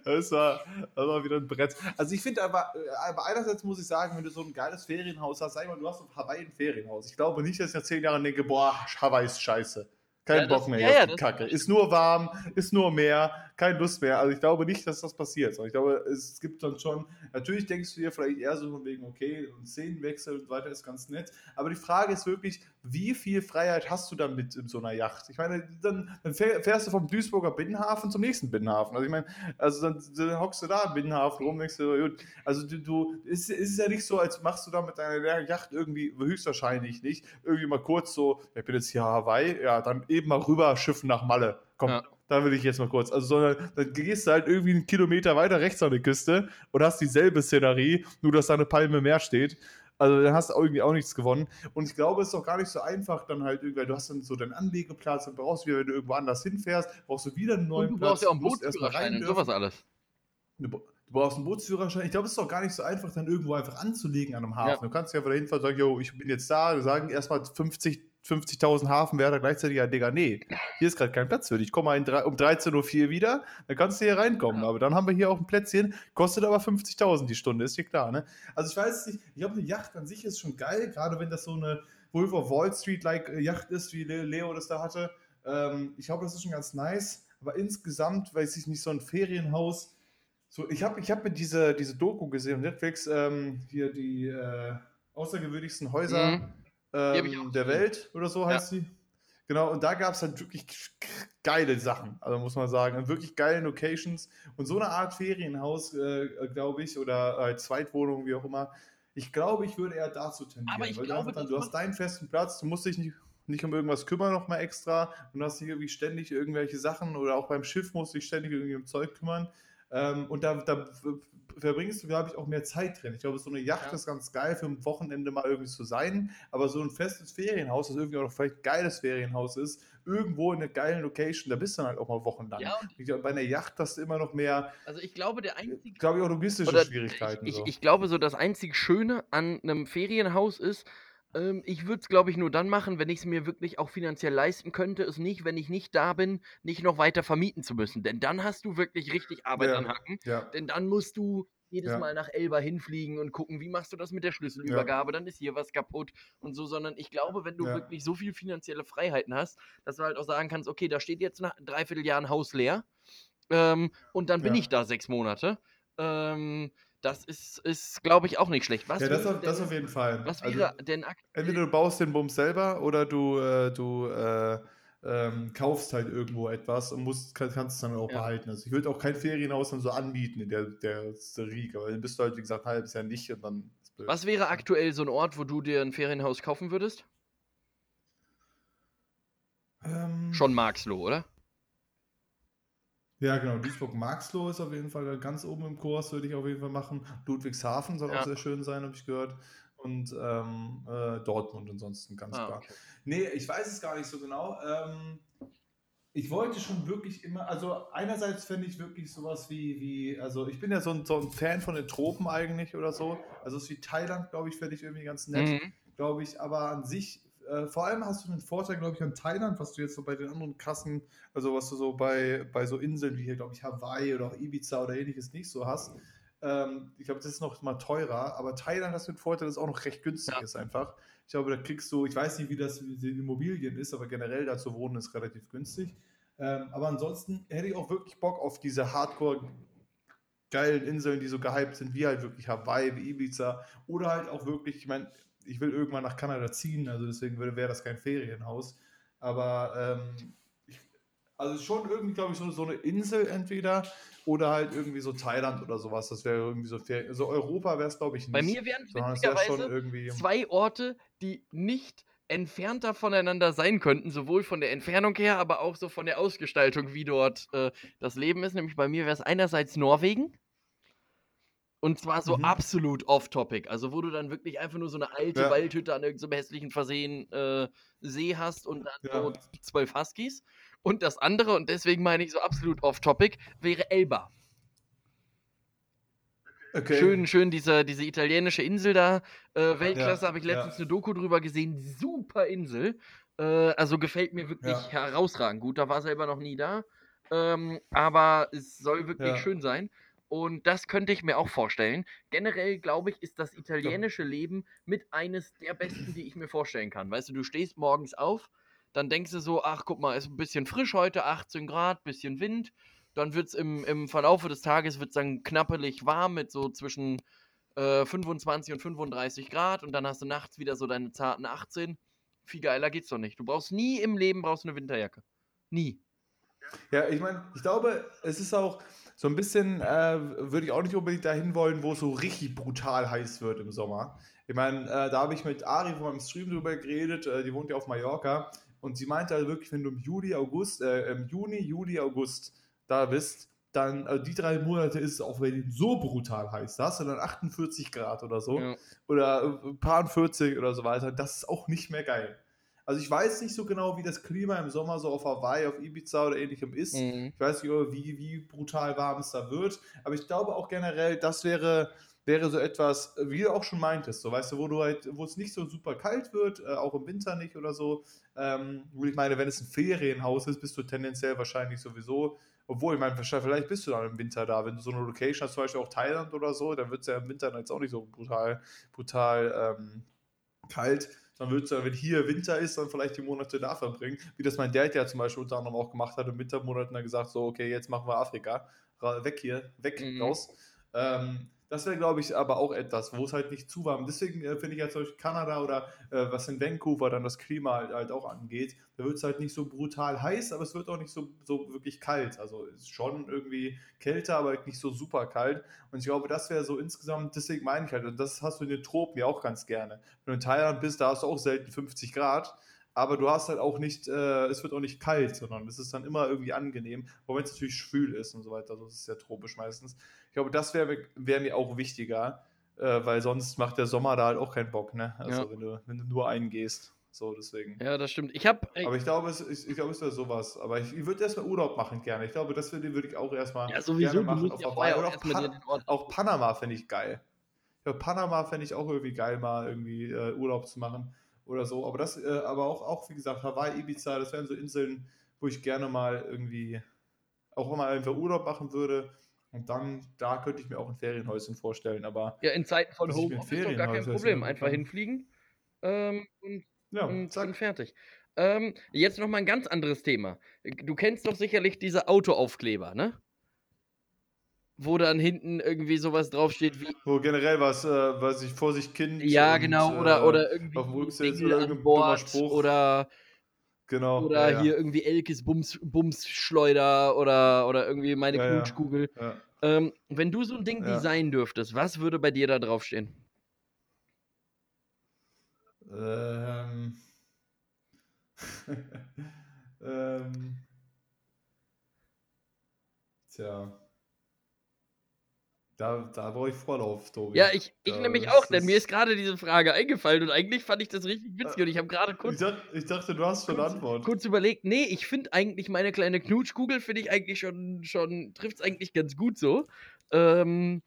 Das war, das war wieder ein Brett. Also ich finde aber, äh, aber einerseits muss ich sagen, wenn du so ein geiles Ferienhaus hast, sag mal, du hast auf Hawaii ein Ferienhaus. Ich glaube nicht, dass ich nach zehn Jahren denke, boah, Hawaii ist scheiße. Kein Ja, Bock mehr ja, ja, die Kacke. Ist nur warm, ist nur Meer, keine Lust mehr. Also ich glaube nicht, dass das passiert. Ich glaube, es gibt dann schon, natürlich denkst du dir vielleicht eher so von wegen, okay, ein Szenenwechsel und weiter ist ganz nett. Aber die Frage ist wirklich, wie viel Freiheit hast du dann mit in so einer Yacht? Ich meine, dann, dann fähr- fährst du vom Duisburger Binnenhafen zum nächsten Binnenhafen. Also ich meine, also dann, dann hockst du da im Binnenhafen rum, denkst du, gut, also du, du ist, ist ja nicht so, als machst du da mit deiner Yacht irgendwie, höchstwahrscheinlich nicht, irgendwie mal kurz so, ich bin jetzt hier Hawaii, ja, dann eben mal rüber schiffen nach Malle. Komm, Ja. Da will ich jetzt mal kurz. Also, sondern dann gehst du halt irgendwie einen Kilometer weiter rechts an die Küste und hast dieselbe Szenerie, nur dass da eine Palme mehr steht. Also dann hast du irgendwie auch nichts gewonnen. Und ich glaube, es ist doch gar nicht so einfach, dann halt irgendwie, du hast dann so deinen Anlegeplatz und brauchst wieder, wenn du irgendwo anders hinfährst, brauchst du wieder einen neuen und du brauchst Platz. ja auch einen Bootsführerschein und sowas alles. Du brauchst einen Bootsführerschein. Ich glaube, es ist doch gar nicht so einfach, dann irgendwo einfach anzulegen an einem Hafen. Ja. Du kannst ja einfach dahin fahren und sagen, yo, ich bin jetzt da. Wir sagen erstmal 50 50.000 Hafenwärter gleichzeitig, ja, Digga, nee, hier ist gerade kein Platz für dich. Ich komme mal um 13.04 Uhr wieder, dann kannst du hier reinkommen. Ja. Aber dann haben wir hier auch ein Plätzchen, kostet aber 50.000 die Stunde, ist dir klar, ne? Also ich weiß nicht, ich glaube, eine Yacht an sich ist schon geil, gerade wenn das so eine Wolf of Wall Street-like äh, Yacht ist, wie Leo das da hatte. Ähm, ich glaube, das ist schon ganz nice, aber insgesamt weiß ich nicht, so ein Ferienhaus. So, ich habe ich hab mir diese, diese Doku gesehen auf Netflix, ähm, hier die äh, außergewöhnlichsten Häuser. Mhm ähm, der Welt oder so heißt ja. sie. Genau, und da gab es halt wirklich geile Sachen, also muss man sagen, und wirklich geile Locations und so eine Art Ferienhaus, äh, glaube ich, oder äh, Zweitwohnung, wie auch immer. Ich glaube, ich würde eher dazu tendieren. Aber ich weil glaube, dann, du hast deinen festen Platz, du musst dich nicht, nicht um irgendwas kümmern noch mal extra und du hast nicht irgendwie ständig irgendwelche Sachen oder auch beim Schiff musst du dich ständig irgendwie um Zeug kümmern. Ähm, und da, da verbringst du, glaube ich, auch mehr Zeit drin. Ich glaube, so eine Yacht ja. ist ganz geil für ein Wochenende mal irgendwie zu sein, aber so ein festes Ferienhaus, das irgendwie auch vielleicht ein geiles Ferienhaus ist, irgendwo in einer geilen Location, da bist du dann halt auch mal wochenlang. Ja, ich glaube, bei einer Yacht hast du immer noch mehr. Also ich glaube, der einzige. Glaube ich auch logistische Schwierigkeiten. Ich, so. ich, ich glaube so, das einzig Schöne an einem Ferienhaus ist, ähm, ich würde es, glaube ich, nur dann machen, wenn ich es mir wirklich auch finanziell leisten könnte. Es nicht, wenn ich nicht da bin, nicht noch weiter vermieten zu müssen. Denn dann hast du wirklich richtig Arbeit ja, an Hacken. Ja. Denn dann musst du jedes ja. Mal nach Elba hinfliegen und gucken, wie machst du das mit der Schlüsselübergabe, dann ist hier was kaputt und so, sondern ich glaube, wenn du wirklich so viel finanzielle Freiheiten hast, dass du halt auch sagen kannst, okay, da steht jetzt nach dreiviertel Jahr ein Haus leer ähm, und dann bin ich da sechs Monate. Ähm, das ist, ist glaube ich, auch nicht schlecht. Was ja, das, auf, denn, das auf jeden Fall. Was also wäre denn Entweder du baust den Bums selber oder du, äh, du äh, ähm, kaufst halt irgendwo etwas und musst, kann, kannst es dann auch ja. behalten. Also ich würde auch kein Ferienhaus dann so anbieten in der, der Riege, weil dann bist du halt, wie gesagt, ein halbes Jahr nicht und dann. Was wäre aktuell so ein Ort, wo du dir ein Ferienhaus kaufen würdest? Ähm, Schon Marxloh, oder? Ja, genau. Duisburg-Marxloh ist auf jeden Fall ganz oben im Kurs, würde ich auf jeden Fall machen. Ludwigshafen soll ja. auch sehr schön sein, habe ich gehört. Und ähm, äh, Dortmund ansonsten, ganz ah, klar. Okay. Nee, ich weiß es gar nicht so genau. Ähm, ich wollte schon wirklich immer, also einerseits fände ich wirklich sowas wie, wie, also ich bin ja so ein, so ein Fan von den Tropen eigentlich oder so. Also es ist wie Thailand, glaube ich, fände ich irgendwie ganz nett, mhm. glaube ich. Aber an sich äh, vor allem hast du einen Vorteil, glaube ich, an Thailand, was du jetzt so bei den anderen Kassen, also was du so bei, bei so Inseln wie hier, glaube ich, Hawaii oder auch Ibiza oder ähnliches nicht so hast. Ähm, ich glaube, das ist noch mal teurer, aber Thailand hast du den Vorteil, dass es auch noch recht günstig ja. ist einfach. Ich glaube, da kriegst du, ich weiß nicht, wie das mit den Immobilien ist, aber generell da zu wohnen ist relativ günstig. Ähm, aber ansonsten hätte ich auch wirklich Bock auf diese Hardcore geilen Inseln, die so gehypt sind, wie halt wirklich Hawaii, wie Ibiza oder halt auch wirklich, ich meine, ich will irgendwann nach Kanada ziehen, also deswegen wäre das kein Ferienhaus. Aber ähm, ich, also schon irgendwie, glaube ich, so, so eine Insel entweder oder halt irgendwie so Thailand oder sowas. Das wäre irgendwie so Ferien. Also Europa wäre es, glaube ich, nicht. Bei mir wären witzigerweise zwei Orte, die nicht entfernter voneinander sein könnten, sowohl von der Entfernung her, aber auch so von der Ausgestaltung, wie dort äh, das Leben ist. Nämlich bei mir wäre es einerseits Norwegen. Und zwar so mhm. absolut off-topic. Also, wo du dann wirklich einfach nur so eine alte ja. Waldhütte an irgendeinem hässlichen Versehen äh, See hast und dann ja. so zwölf Huskies. Und das andere, und deswegen meine ich so absolut off-topic, wäre Elba. Okay. Schön, schön, diese, diese italienische Insel da. Äh, Weltklasse, ja, habe ich letztens eine Doku drüber gesehen. Super Insel. Äh, also gefällt mir wirklich herausragend. Gut, da war selber noch nie da. Ähm, aber es soll wirklich schön sein. Und das könnte ich mir auch vorstellen. Generell, glaube ich, ist das italienische Leben mit eines der besten, die ich mir vorstellen kann. Weißt du, du stehst morgens auf, dann denkst du so, ach, guck mal, ist ein bisschen frisch heute, 18 Grad, bisschen Wind. Dann wird es im, im Verlaufe des Tages wird's dann knappelig warm mit so zwischen äh, 25 und 35 Grad. Und dann hast du nachts wieder so deine zarten 18. Viel geiler geht's doch nicht. Du brauchst nie im Leben brauchst eine Winterjacke. Nie. Ja, ich meine, ich glaube, es ist auch so ein bisschen, äh, würde ich auch nicht unbedingt dahin wollen, wo es so richtig brutal heiß wird im Sommer. Ich meine, äh, da habe ich mit Ari von meinem Stream drüber geredet, äh, die wohnt ja auf Mallorca und sie meinte halt wirklich, wenn du im Juli, August, äh, im Juni, Juli, August da bist, dann, also die drei Monate ist es auch, wenn so brutal heiß, da hast du dann 48 Grad oder so. Ja. Oder ein paar 40 oder so weiter. Das ist auch nicht mehr geil. Also ich weiß nicht so genau, wie das Klima im Sommer so auf Hawaii, auf Ibiza oder ähnlichem ist. Mhm. Ich weiß nicht, wie, wie brutal warm es da wird. Aber ich glaube auch generell, das wäre, wäre so etwas, wie du auch schon meintest, so weißt du, wo du halt, wo es nicht so super kalt wird, äh, auch im Winter nicht oder so. Ähm, ich meine, wenn es ein Ferienhaus ist, bist du tendenziell wahrscheinlich sowieso obwohl, ich meine, vielleicht bist du dann im Winter da. Wenn du so eine Location hast, zum Beispiel auch Thailand oder so, dann wird es ja im Winter jetzt auch nicht so brutal, brutal ähm, kalt. Dann würdest du, wenn hier Winter ist, dann vielleicht die Monate da verbringen. Wie das mein Dad ja zum Beispiel unter anderem auch gemacht hat, im Wintermonaten dann gesagt, so, okay, jetzt machen wir Afrika. Weg hier, weg, Mhm. raus. Ähm, das wäre, glaube ich, aber auch etwas, wo es halt nicht zu warm ist. Deswegen äh, finde ich jetzt zum Beispiel Kanada oder äh, was in Vancouver dann das Klima halt, halt auch angeht, da wird es halt nicht so brutal heiß, aber es wird auch nicht so, so wirklich kalt. Also es ist schon irgendwie kälter, aber nicht so super kalt. Und ich glaube, das wäre so insgesamt, deswegen meine ich halt, und das hast du in den Tropen ja auch ganz gerne. Wenn du in Thailand bist, da hast du auch selten 50 Grad. Aber du hast halt auch nicht, äh, es wird auch nicht kalt, sondern es ist dann immer irgendwie angenehm, auch wenn es natürlich schwül ist und so weiter. Es ist ja tropisch meistens. Ich glaube, das wäre wär mir auch wichtiger, äh, weil sonst macht der Sommer da halt auch keinen Bock, ne? Also Ja. wenn, du, wenn du nur eingehst. So, deswegen. Ja, das stimmt. Ich habe. Aber ich glaube, es, ich, ich glaube, es wäre sowas. Aber ich, ich würde erstmal Urlaub machen gerne. Ich glaube, das würde, würde ich auch erstmal Ja, gerne machen. Auf Hawaii oder auch Pan auch Panama fände ich geil. Ja, Panama fände ich auch irgendwie geil, mal irgendwie äh, Urlaub zu machen oder so. Aber das, äh, aber auch, auch, wie gesagt, Hawaii, Ibiza, das wären so Inseln, wo ich gerne mal irgendwie auch mal einfach Urlaub machen würde. Und dann, da könnte ich mir auch ein Ferienhäuschen vorstellen. Aber Ja, in Zeiten von Homeoffice doch gar kein Problem. Einfach kann. hinfliegen ähm, und, ja, und, zack. und fertig. Ähm, jetzt noch mal ein ganz anderes Thema. Du kennst doch sicherlich diese Autoaufkleber, ne? Wo dann hinten irgendwie sowas draufsteht wie Wo generell was, äh, was ich Vorsicht Kind. Ja, und, genau, oder, äh, oder irgendwie auf dem Rücksitz oder irgendein Bord Spruch. oder, Genau. oder ja, ja. hier irgendwie Elkes Bums, Bumsschleuder oder, oder irgendwie meine Ja, ja. Knutschkugel. Ja. Ähm, wenn du so ein Ding Ja. designen dürftest, was würde bei dir da draufstehen? Ähm. ähm. Tja. Da, da brauche ich Vorlauf, Tobi. Ja, ich, ich Ja, nämlich auch, denn mir ist- gerade diese Frage eingefallen und eigentlich fand ich das richtig witzig und ich habe gerade Ich kurz, dachte, ich dachte, du hast schon eine kurz, Antwort. kurz überlegt, nee, ich finde eigentlich meine kleine Knutschkugel, finde ich eigentlich schon, schon trifft es eigentlich ganz gut so. Ähm,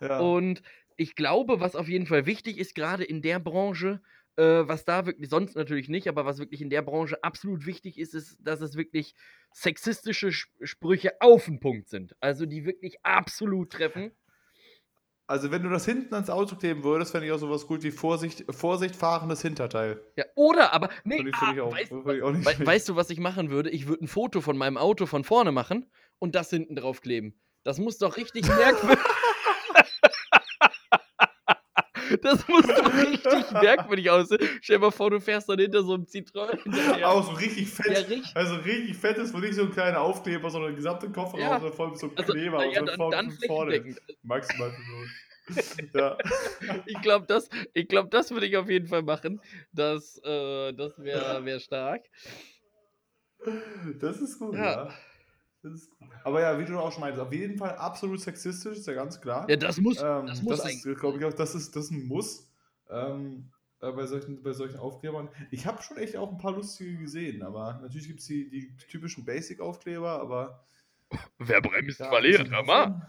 Ja. Und ich glaube, was auf jeden Fall wichtig ist, gerade in der Branche, äh, was da wirklich, sonst natürlich nicht, aber was wirklich in der Branche absolut wichtig ist, ist, dass es wirklich sexistische Sch- Sprüche auf den Punkt sind. Also die wirklich absolut treffen. Also, wenn du das hinten ans Auto kleben würdest, fände ich auch sowas gut wie Vorsicht, Vorsicht, fahrendes Hinterteil. Ja, oder, aber, nee, ich, ah, ich auch, weißt, weißt du, was ich machen würde? Ich würde ein Foto von meinem Auto von vorne machen und das hinten drauf kleben. Das muss doch richtig merkwürdig. Das muss doch richtig merkwürdig aussehen. Stell dir mal vor, du fährst dann hinter so einem hinterher. Auch so richtig fett. Ja, richtig. Also richtig fett ist, wo nicht so ein kleiner Aufkleber, sondern der gesamte Kofferraum Ja. so voll mit so einem Also, Kleber ja, und so dann, dann vorne. Maximal so. ja. Ich glaube, das, ich glaub, das würde ich auf jeden Fall machen. Das, äh, das wäre wär stark. Das ist gut, Ja. ja. Das ist gut. Aber ja, wie du auch schon meintest, auf jeden Fall absolut sexistisch, ist ja ganz klar. Ja, das muss, Ähm, das muss das ist, glaube ich, auch, das ist, das ist ein Muss ähm, äh, bei, solchen, bei solchen Aufklebern. Ich habe schon echt auch ein paar lustige gesehen, aber natürlich gibt es die, die typischen Basic-Aufkleber, aber. Wer bremst, Ja, verliert, hör mal.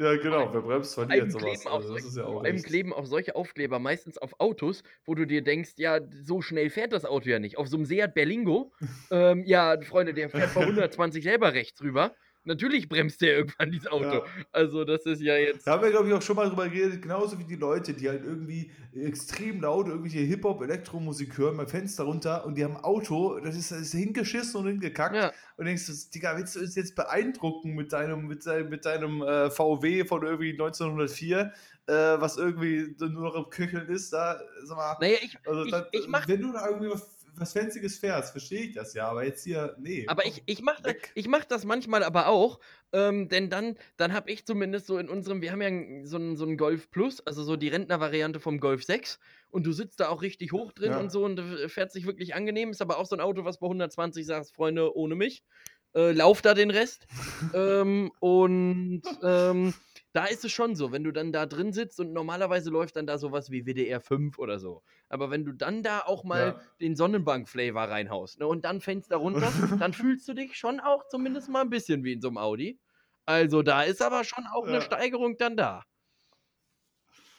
Ja, genau, wer bremst, verliert sowas. kleben auch, Also, das solche- ist ja auch echt- kleben auch solche Aufkleber meistens auf Autos, wo du dir denkst, ja, so schnell fährt das Auto ja nicht. Auf so einem Seat Berlingo, ähm, ja, Freunde, der fährt bei 120 selber rechts rüber. Natürlich bremst der irgendwann dieses Auto. Ja. Also, das ist ja jetzt. Da haben wir, glaube ich, auch schon mal drüber geredet, genauso wie die Leute, die halt irgendwie extrem laut irgendwelche Hip-Hop-Elektromusik hören, beim Fenster runter und die haben ein Auto, das ist, das ist hingeschissen und hingekackt. Ja, Und denkst du, Digga, willst du uns jetzt beeindrucken mit deinem, mit deinem, mit deinem äh, VW von irgendwie 1904, äh, was irgendwie nur noch im Köcheln ist? Da, sag mal, naja, ich, also ich, da, ich mach wenn du da irgendwie was, was Fancyes fährst, verstehe ich das ja, aber jetzt hier, nee. Aber ich, ich mache das, ich mach das manchmal aber auch, ähm, denn dann, dann habe ich zumindest so in unserem, wir haben ja so einen so einen Golf Plus, also so die Rentnervariante vom Golf 6 und du sitzt da auch richtig hoch drin Ja. und so und äh, fährt sich wirklich angenehm, ist aber auch so ein Auto, was bei 120 sagst, Freunde, ohne mich. äh, lauf da den Rest. ähm, und ähm, da ist es schon so, wenn du dann da drin sitzt und normalerweise läuft dann da sowas wie WDR 5 oder so. Aber wenn du dann da auch mal Ja. den Sonnenbank-Flavor reinhaust ne, und dann fängst da runter, dann fühlst du dich schon auch zumindest mal ein bisschen wie in so einem Audi. Also da ist aber schon auch eine Ja. Steigerung dann da.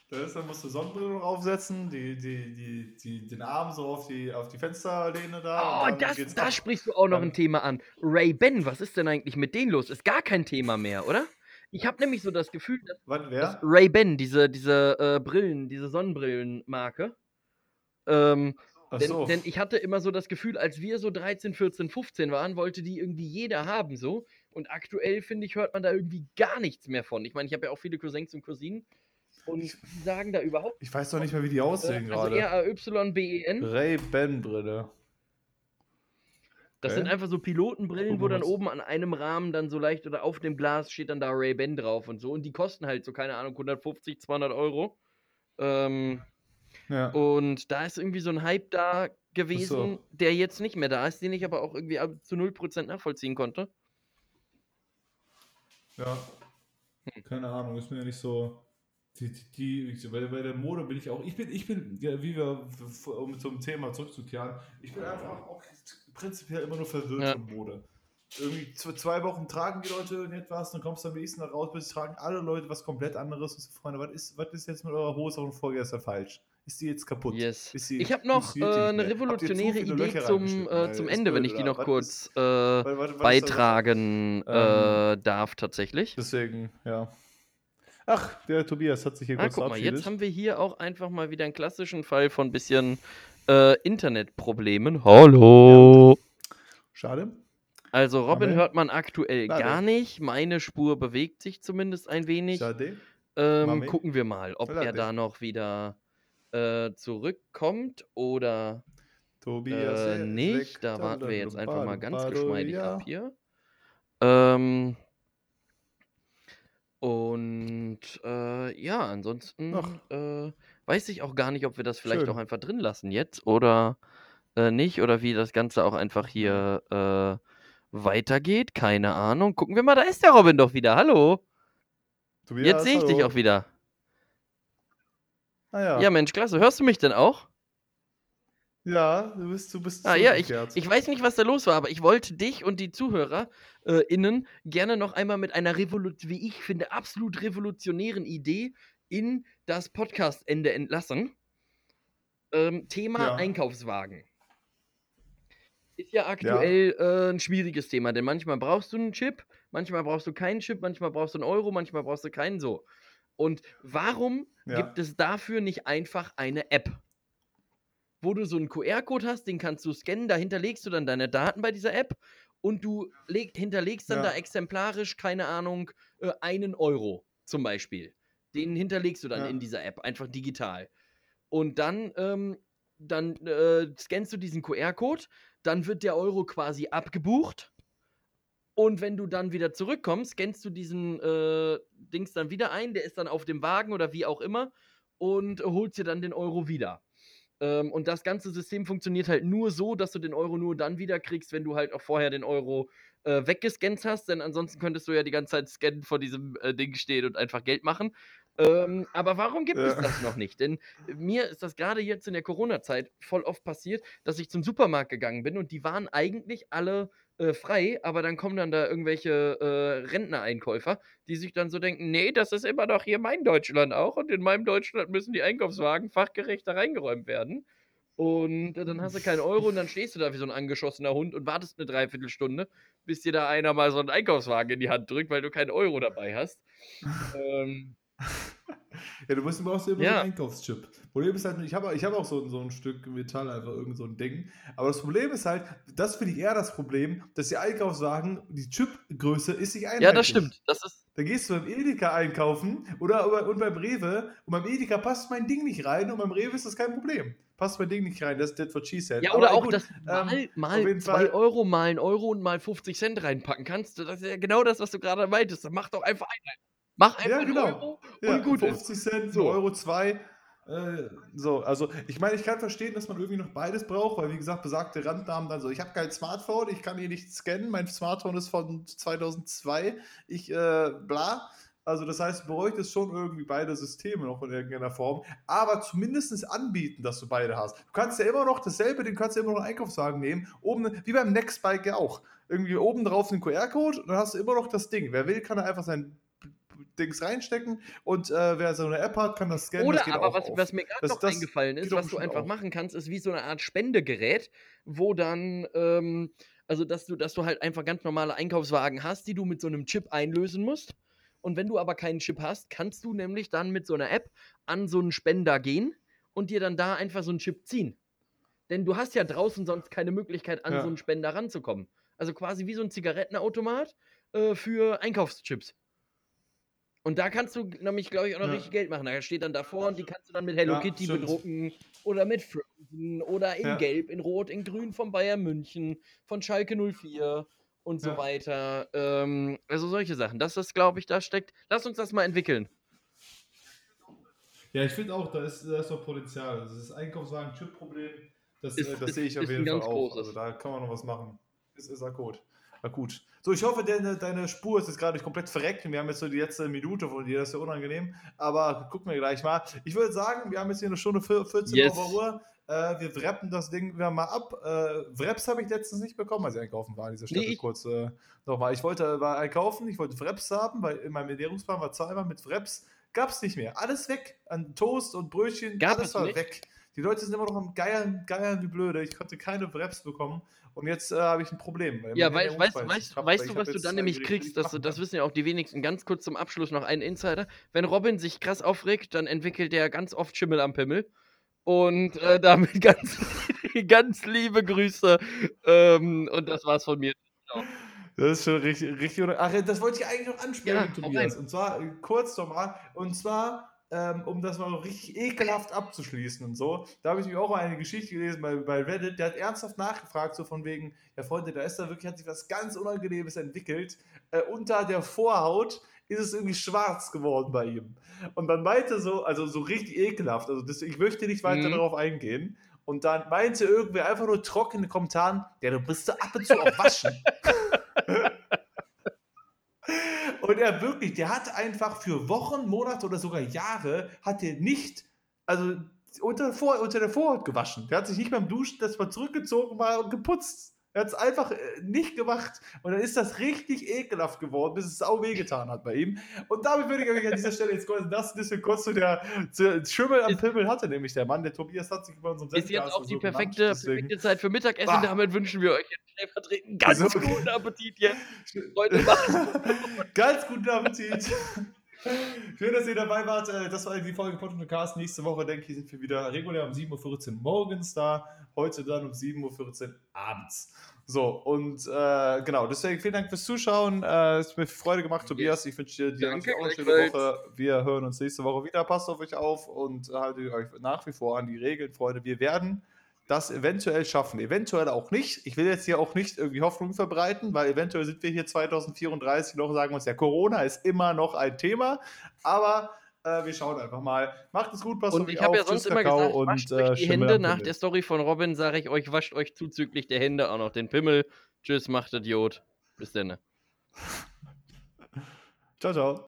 Da ist, dann musst du Sonnenbrille aufsetzen, die, die, die, die, den Arm so auf die, auf die Fensterlehne da. Oh, das, da ab. sprichst du auch noch ein Thema an. Ray-Ban, was ist denn eigentlich mit denen los? Ist gar kein Thema mehr, oder? Ich habe nämlich so das Gefühl, dass Was, dass wer? Ray-Ban, diese, diese äh, Brillen, diese Sonnenbrillenmarke, ähm, denn, so. denn ich hatte immer so das Gefühl, als wir so 13, 14, 15 waren, wollte die irgendwie jeder haben so. Und aktuell, finde ich, hört man da irgendwie gar nichts mehr von. Ich meine, ich habe ja auch viele Cousins und Cousinen und die sagen da überhaupt Ich weiß doch nicht mehr, wie die äh, aussehen Also gerade. R-A-Y-B-E-N. Ray-Ban-Brille. Das sind einfach so Pilotenbrillen, wo dann oben an einem Rahmen dann so leicht oder auf dem Glas steht dann da Ray-Ban drauf und so. Und die kosten halt so, keine Ahnung, 150, 200 Euro. Ähm, Ja. und da ist irgendwie so ein Hype da gewesen, der jetzt nicht mehr da ist, den ich aber auch irgendwie zu 0% nachvollziehen konnte. Ja. Hm. Keine Ahnung, ist mir ja nicht so. Die, die, die, bei, bei der Mode bin ich auch. Ich bin, ich bin, ja, wie wir, um zum Thema zurückzukehren, ich bin einfach auch prinzipiell immer nur verwirrt Ja. von Mode. Irgendwie zwei, zwei Wochen tragen die Leute etwas, dann kommst du am nächsten Tag raus, bis tragen alle Leute was komplett anderes. Und so, Freunde, was ist, was ist jetzt mit eurer Hose von vorgestern falsch? Ist die jetzt kaputt? Yes. Sie- Ich habe noch die äh, eine revolutionäre Idee zum, äh, Weil zum ist Ende, wenn ich die noch was kurz ist- äh, ist da- beitragen äh, darf, tatsächlich. Deswegen, ja. Ach, der Tobias hat sich hier Ah, kurz guck mal, jetzt haben wir hier auch einfach mal wieder einen klassischen Fall von bisschen äh, Internetproblemen. Hallo! Schade. Also Robin Amen. hört man aktuell Schade. gar nicht. Meine Spur bewegt sich zumindest ein wenig. Schade. Ähm, gucken wir mal, ob Schade. er da noch wieder äh, zurückkommt oder Tobias äh, nicht. Da warten wir jetzt einfach mal ganz geschmeidig ab hier. Ähm, und äh, ja, ansonsten Ach. äh, weiß ich auch gar nicht, ob wir das vielleicht Schön. auch einfach drin lassen jetzt oder äh, nicht oder wie das Ganze auch einfach hier äh, weitergeht. Keine Ahnung. Gucken wir mal, da ist der Robin doch wieder. Hallo. Tobias, Jetzt sehe ich dich hallo. auch wieder. Ah, ja. Ja, Mensch, klasse. Hörst du mich denn auch? ja, du bist, du bist Ah ja, ich, ich weiß nicht, was da los war, aber ich wollte dich und die Zuhörer äh, innen gerne noch einmal mit einer Revolut wie ich finde, absolut revolutionären Idee in das Podcast-Ende entlassen. Ähm, Thema Ja. Einkaufswagen. Ist ja aktuell äh, ein schwieriges Thema, denn manchmal brauchst du einen Chip, manchmal brauchst du keinen Chip, manchmal brauchst du einen Euro, manchmal brauchst du keinen so. Und warum Ja. gibt es dafür nicht einfach eine App? wo du so einen QR-Code hast, den kannst du scannen, da hinterlegst du dann deine Daten bei dieser App und du leg, hinterlegst dann Ja. da exemplarisch, keine Ahnung, äh, einen Euro zum Beispiel. Den hinterlegst du dann Ja. in dieser App, einfach digital. Und dann, ähm, dann äh, scannst du diesen QR-Code, dann wird der Euro quasi abgebucht. Und wenn du dann wieder zurückkommst, scannst du diesen äh, Dings dann wieder ein, der ist dann auf dem Wagen oder wie auch immer und holst dir dann den Euro wieder. Ähm, und das ganze System funktioniert halt nur so, dass du den Euro nur dann wieder kriegst, wenn du halt auch vorher den Euro äh, weggescannt hast, denn ansonsten könntest du ja die ganze Zeit scannen vor diesem äh, Ding stehen und einfach Geld machen. Ähm, aber warum gibt es Ja. das noch nicht? Denn mir ist das gerade jetzt in der Corona-Zeit voll oft passiert, dass ich zum Supermarkt gegangen bin und die waren eigentlich alle äh, frei, aber dann kommen dann da irgendwelche äh, Rentnereinkäufer, die sich dann so denken, nee, das ist immer noch hier mein Deutschland auch und in meinem Deutschland müssen die Einkaufswagen fachgerecht da reingeräumt werden. Und äh, dann hast du keinen Euro und dann stehst du da wie so ein angeschossener Hund und wartest eine Dreiviertelstunde, bis dir da einer mal so einen Einkaufswagen in die Hand drückt, weil du keinen Euro dabei hast. ähm, Ja, du musst brauchst immer so Ja. einen Einkaufschip. Problem ist halt, ich habe ich hab auch so, so ein Stück Metall, einfach irgend so ein Ding. Aber das Problem ist halt, das finde ich eher das Problem, dass die Einkaufswagen, die Chipgröße ist nicht einheitlich. ja, das stimmt. Das ist, Da gehst du beim Edeka einkaufen oder, und beim Rewe und beim Edeka passt mein Ding nicht rein und beim Rewe ist das kein Problem. Passt mein Ding nicht rein, das ist das, what she said. ja, Aber oder auch, gut, dass mal, ähm, mal jeden 2 Fall- Euro, mal ein Euro und mal 50 Cent reinpacken kannst. Das ist ja genau das, was du gerade meintest. Dann mach doch einfach Einheit. Mach einfach Ja, genau. Euro Ja, und gut ist. 50 Cent, So. so. Euro 2. Äh, so, also ich meine, ich kann verstehen, dass man irgendwie noch beides braucht, weil wie gesagt, besagte Randnamen dann so, ich habe kein Smartphone, ich kann hier nicht scannen, mein Smartphone ist von 2002, ich, äh, bla. Also das heißt, bräuchte es schon irgendwie beide Systeme noch in irgendeiner Form, aber zumindest anbieten, dass du beide hast. Du kannst ja immer noch dasselbe, den kannst du immer noch einen Einkaufswagen nehmen, oben, wie beim Nextbike ja auch. Irgendwie oben drauf den QR-Code und dann hast du immer noch das Ding. Wer will, kann da einfach sein Dings reinstecken und äh, wer so eine App hat, kann das scannen. Oder das aber was, was, mir gerade noch eingefallen ist, was du einfach auf. machen kannst, ist wie so eine Art Spendegerät, wo dann, ähm, also dass du, dass du halt einfach ganz normale Einkaufswagen hast, die du mit so einem Chip einlösen musst. Und wenn du aber keinen Chip hast, kannst du nämlich dann mit so einer App an so einen Spender gehen und dir dann da einfach so einen Chip ziehen. Denn du hast ja draußen sonst keine Möglichkeit, an ja. so einen Spender ranzukommen. Also quasi wie so ein Zigarettenautomat äh, für Einkaufschips. Und da kannst du nämlich, glaube ich, auch noch ja. richtig Geld machen. Da steht dann davor und die kannst du dann mit Hello ja, Kitty stimmt. bedrucken oder mit Frozen oder in ja. Gelb, in Rot, in Grün von Bayern München, von Schalke 04 und so weiter. Ähm, also solche Sachen. Das ist, glaube ich, da steckt. Lass uns das mal entwickeln. Ja, ich finde auch, da ist, da ist noch Potenzial. Das ist Einkaufswagen-Chip-Problem. Das, ist, das sehe ich auf jeden Fall auch. Großes. Also da kann man noch was machen. Das ist akut. Akut. So, ich hoffe, deine, deine Spur ist jetzt gerade nicht komplett verreckt. Wir haben jetzt so die letzte Minute von dir, das ist ja unangenehm. Aber gucken wir gleich mal. Ich würde sagen, wir haben jetzt hier eine Stunde 14 yes. Uhr. Äh, wir wrappen das Ding wieder mal ab. Äh, Wraps habe ich letztens nicht bekommen, als ich einkaufen war an dieser Stelle. Nee, kurz äh, nochmal. Ich wollte war einkaufen, ich wollte Wraps haben, weil in meinem Ernährungsplan war zweimal mit Wraps. Gab es nicht mehr. Alles weg. An Toast und Brötchen, Gab alles war nicht? weg. Die Leute sind immer noch am Geiern, Geiern wie blöde. Ich konnte keine Wraps bekommen. Und jetzt äh, habe ich ein Problem. Ja, weil, weißt, weißt, hab, weißt du, was du dann nämlich kriegst? Das, das wissen ja auch die wenigsten. Ganz kurz zum Abschluss noch ein Insider. Wenn Robin sich krass aufregt, dann entwickelt er ganz oft Schimmel am Pimmel. Und äh, damit ganz, ganz liebe Grüße. Ähm, und das war's von mir. Genau. Das ist schon richtig, richtig. Ach, das wollte ich eigentlich noch ansprechen, ja, Tobias. Und zwar äh, kurz nochmal. Und zwar ähm, um das mal richtig ekelhaft abzuschließen und so. Da habe ich mir auch mal eine Geschichte gelesen bei, bei Reddit, der hat ernsthaft nachgefragt, so von wegen, ja Freunde, da ist da wirklich, hat sich was ganz Unangenehmes entwickelt. Äh, unter der Vorhaut ist es irgendwie schwarz geworden bei ihm. Und dann meinte so, also so richtig ekelhaft, also das, ich möchte nicht weiter mhm. darauf eingehen. Und dann meinte irgendwer einfach nur trocken in den Kommentaren, ja, du bist da ab und zu auch waschen. Und er wirklich, der hat einfach für Wochen, Monate oder sogar Jahre, hat er nicht, also unter, Vor, unter der Vorhaut gewaschen. Der hat sich nicht beim Duschen das mal zurückgezogen mal und geputzt. Er hat es einfach äh, nicht gemacht. Und dann ist das richtig ekelhaft geworden, bis es sau wehgetan hat bei ihm. Und damit würde ich euch an dieser Stelle jetzt kurz das bisschen kurz zu der zu Schimmel am Pimmel hatte, nämlich der Mann, der Tobias hat sich über unseren Ist jetzt auch die so perfekte, perfekte, Zeit für Mittagessen. Ah. Damit wünschen wir euch jetzt stellvertretend ganz also, guten Appetit jetzt. Freunde, ganz guten Appetit. Schön, dass ihr dabei wart. Äh, das war die Folge Podcast. Nächste Woche, denke ich, sind wir wieder regulär um 7.14 Uhr morgens da. Heute dann um 7.14 Uhr abends. So, und äh, genau, deswegen vielen Dank fürs Zuschauen. Äh, es hat mir Freude gemacht, Tobias. Ich wünsche dir, dir Danke, auch eine schöne Woche. Wir hören uns nächste Woche wieder. Passt auf euch auf und haltet euch nach wie vor an die Regeln, Freunde. Wir werden das eventuell schaffen. Eventuell auch nicht. Ich will jetzt hier auch nicht irgendwie Hoffnung verbreiten, weil eventuell sind wir hier 2034 noch und sagen uns, ja, Corona ist immer noch ein Thema. Aber äh, wir schauen einfach mal. Macht es gut, passt Und ich habe ja sonst immer gesagt, und, wascht euch die äh, Hände. Nach der Story von Robin sage ich euch, wascht euch zuzüglich der Hände auch noch den Pimmel. Tschüss, macht Idiot. Bis dann. ciao, ciao.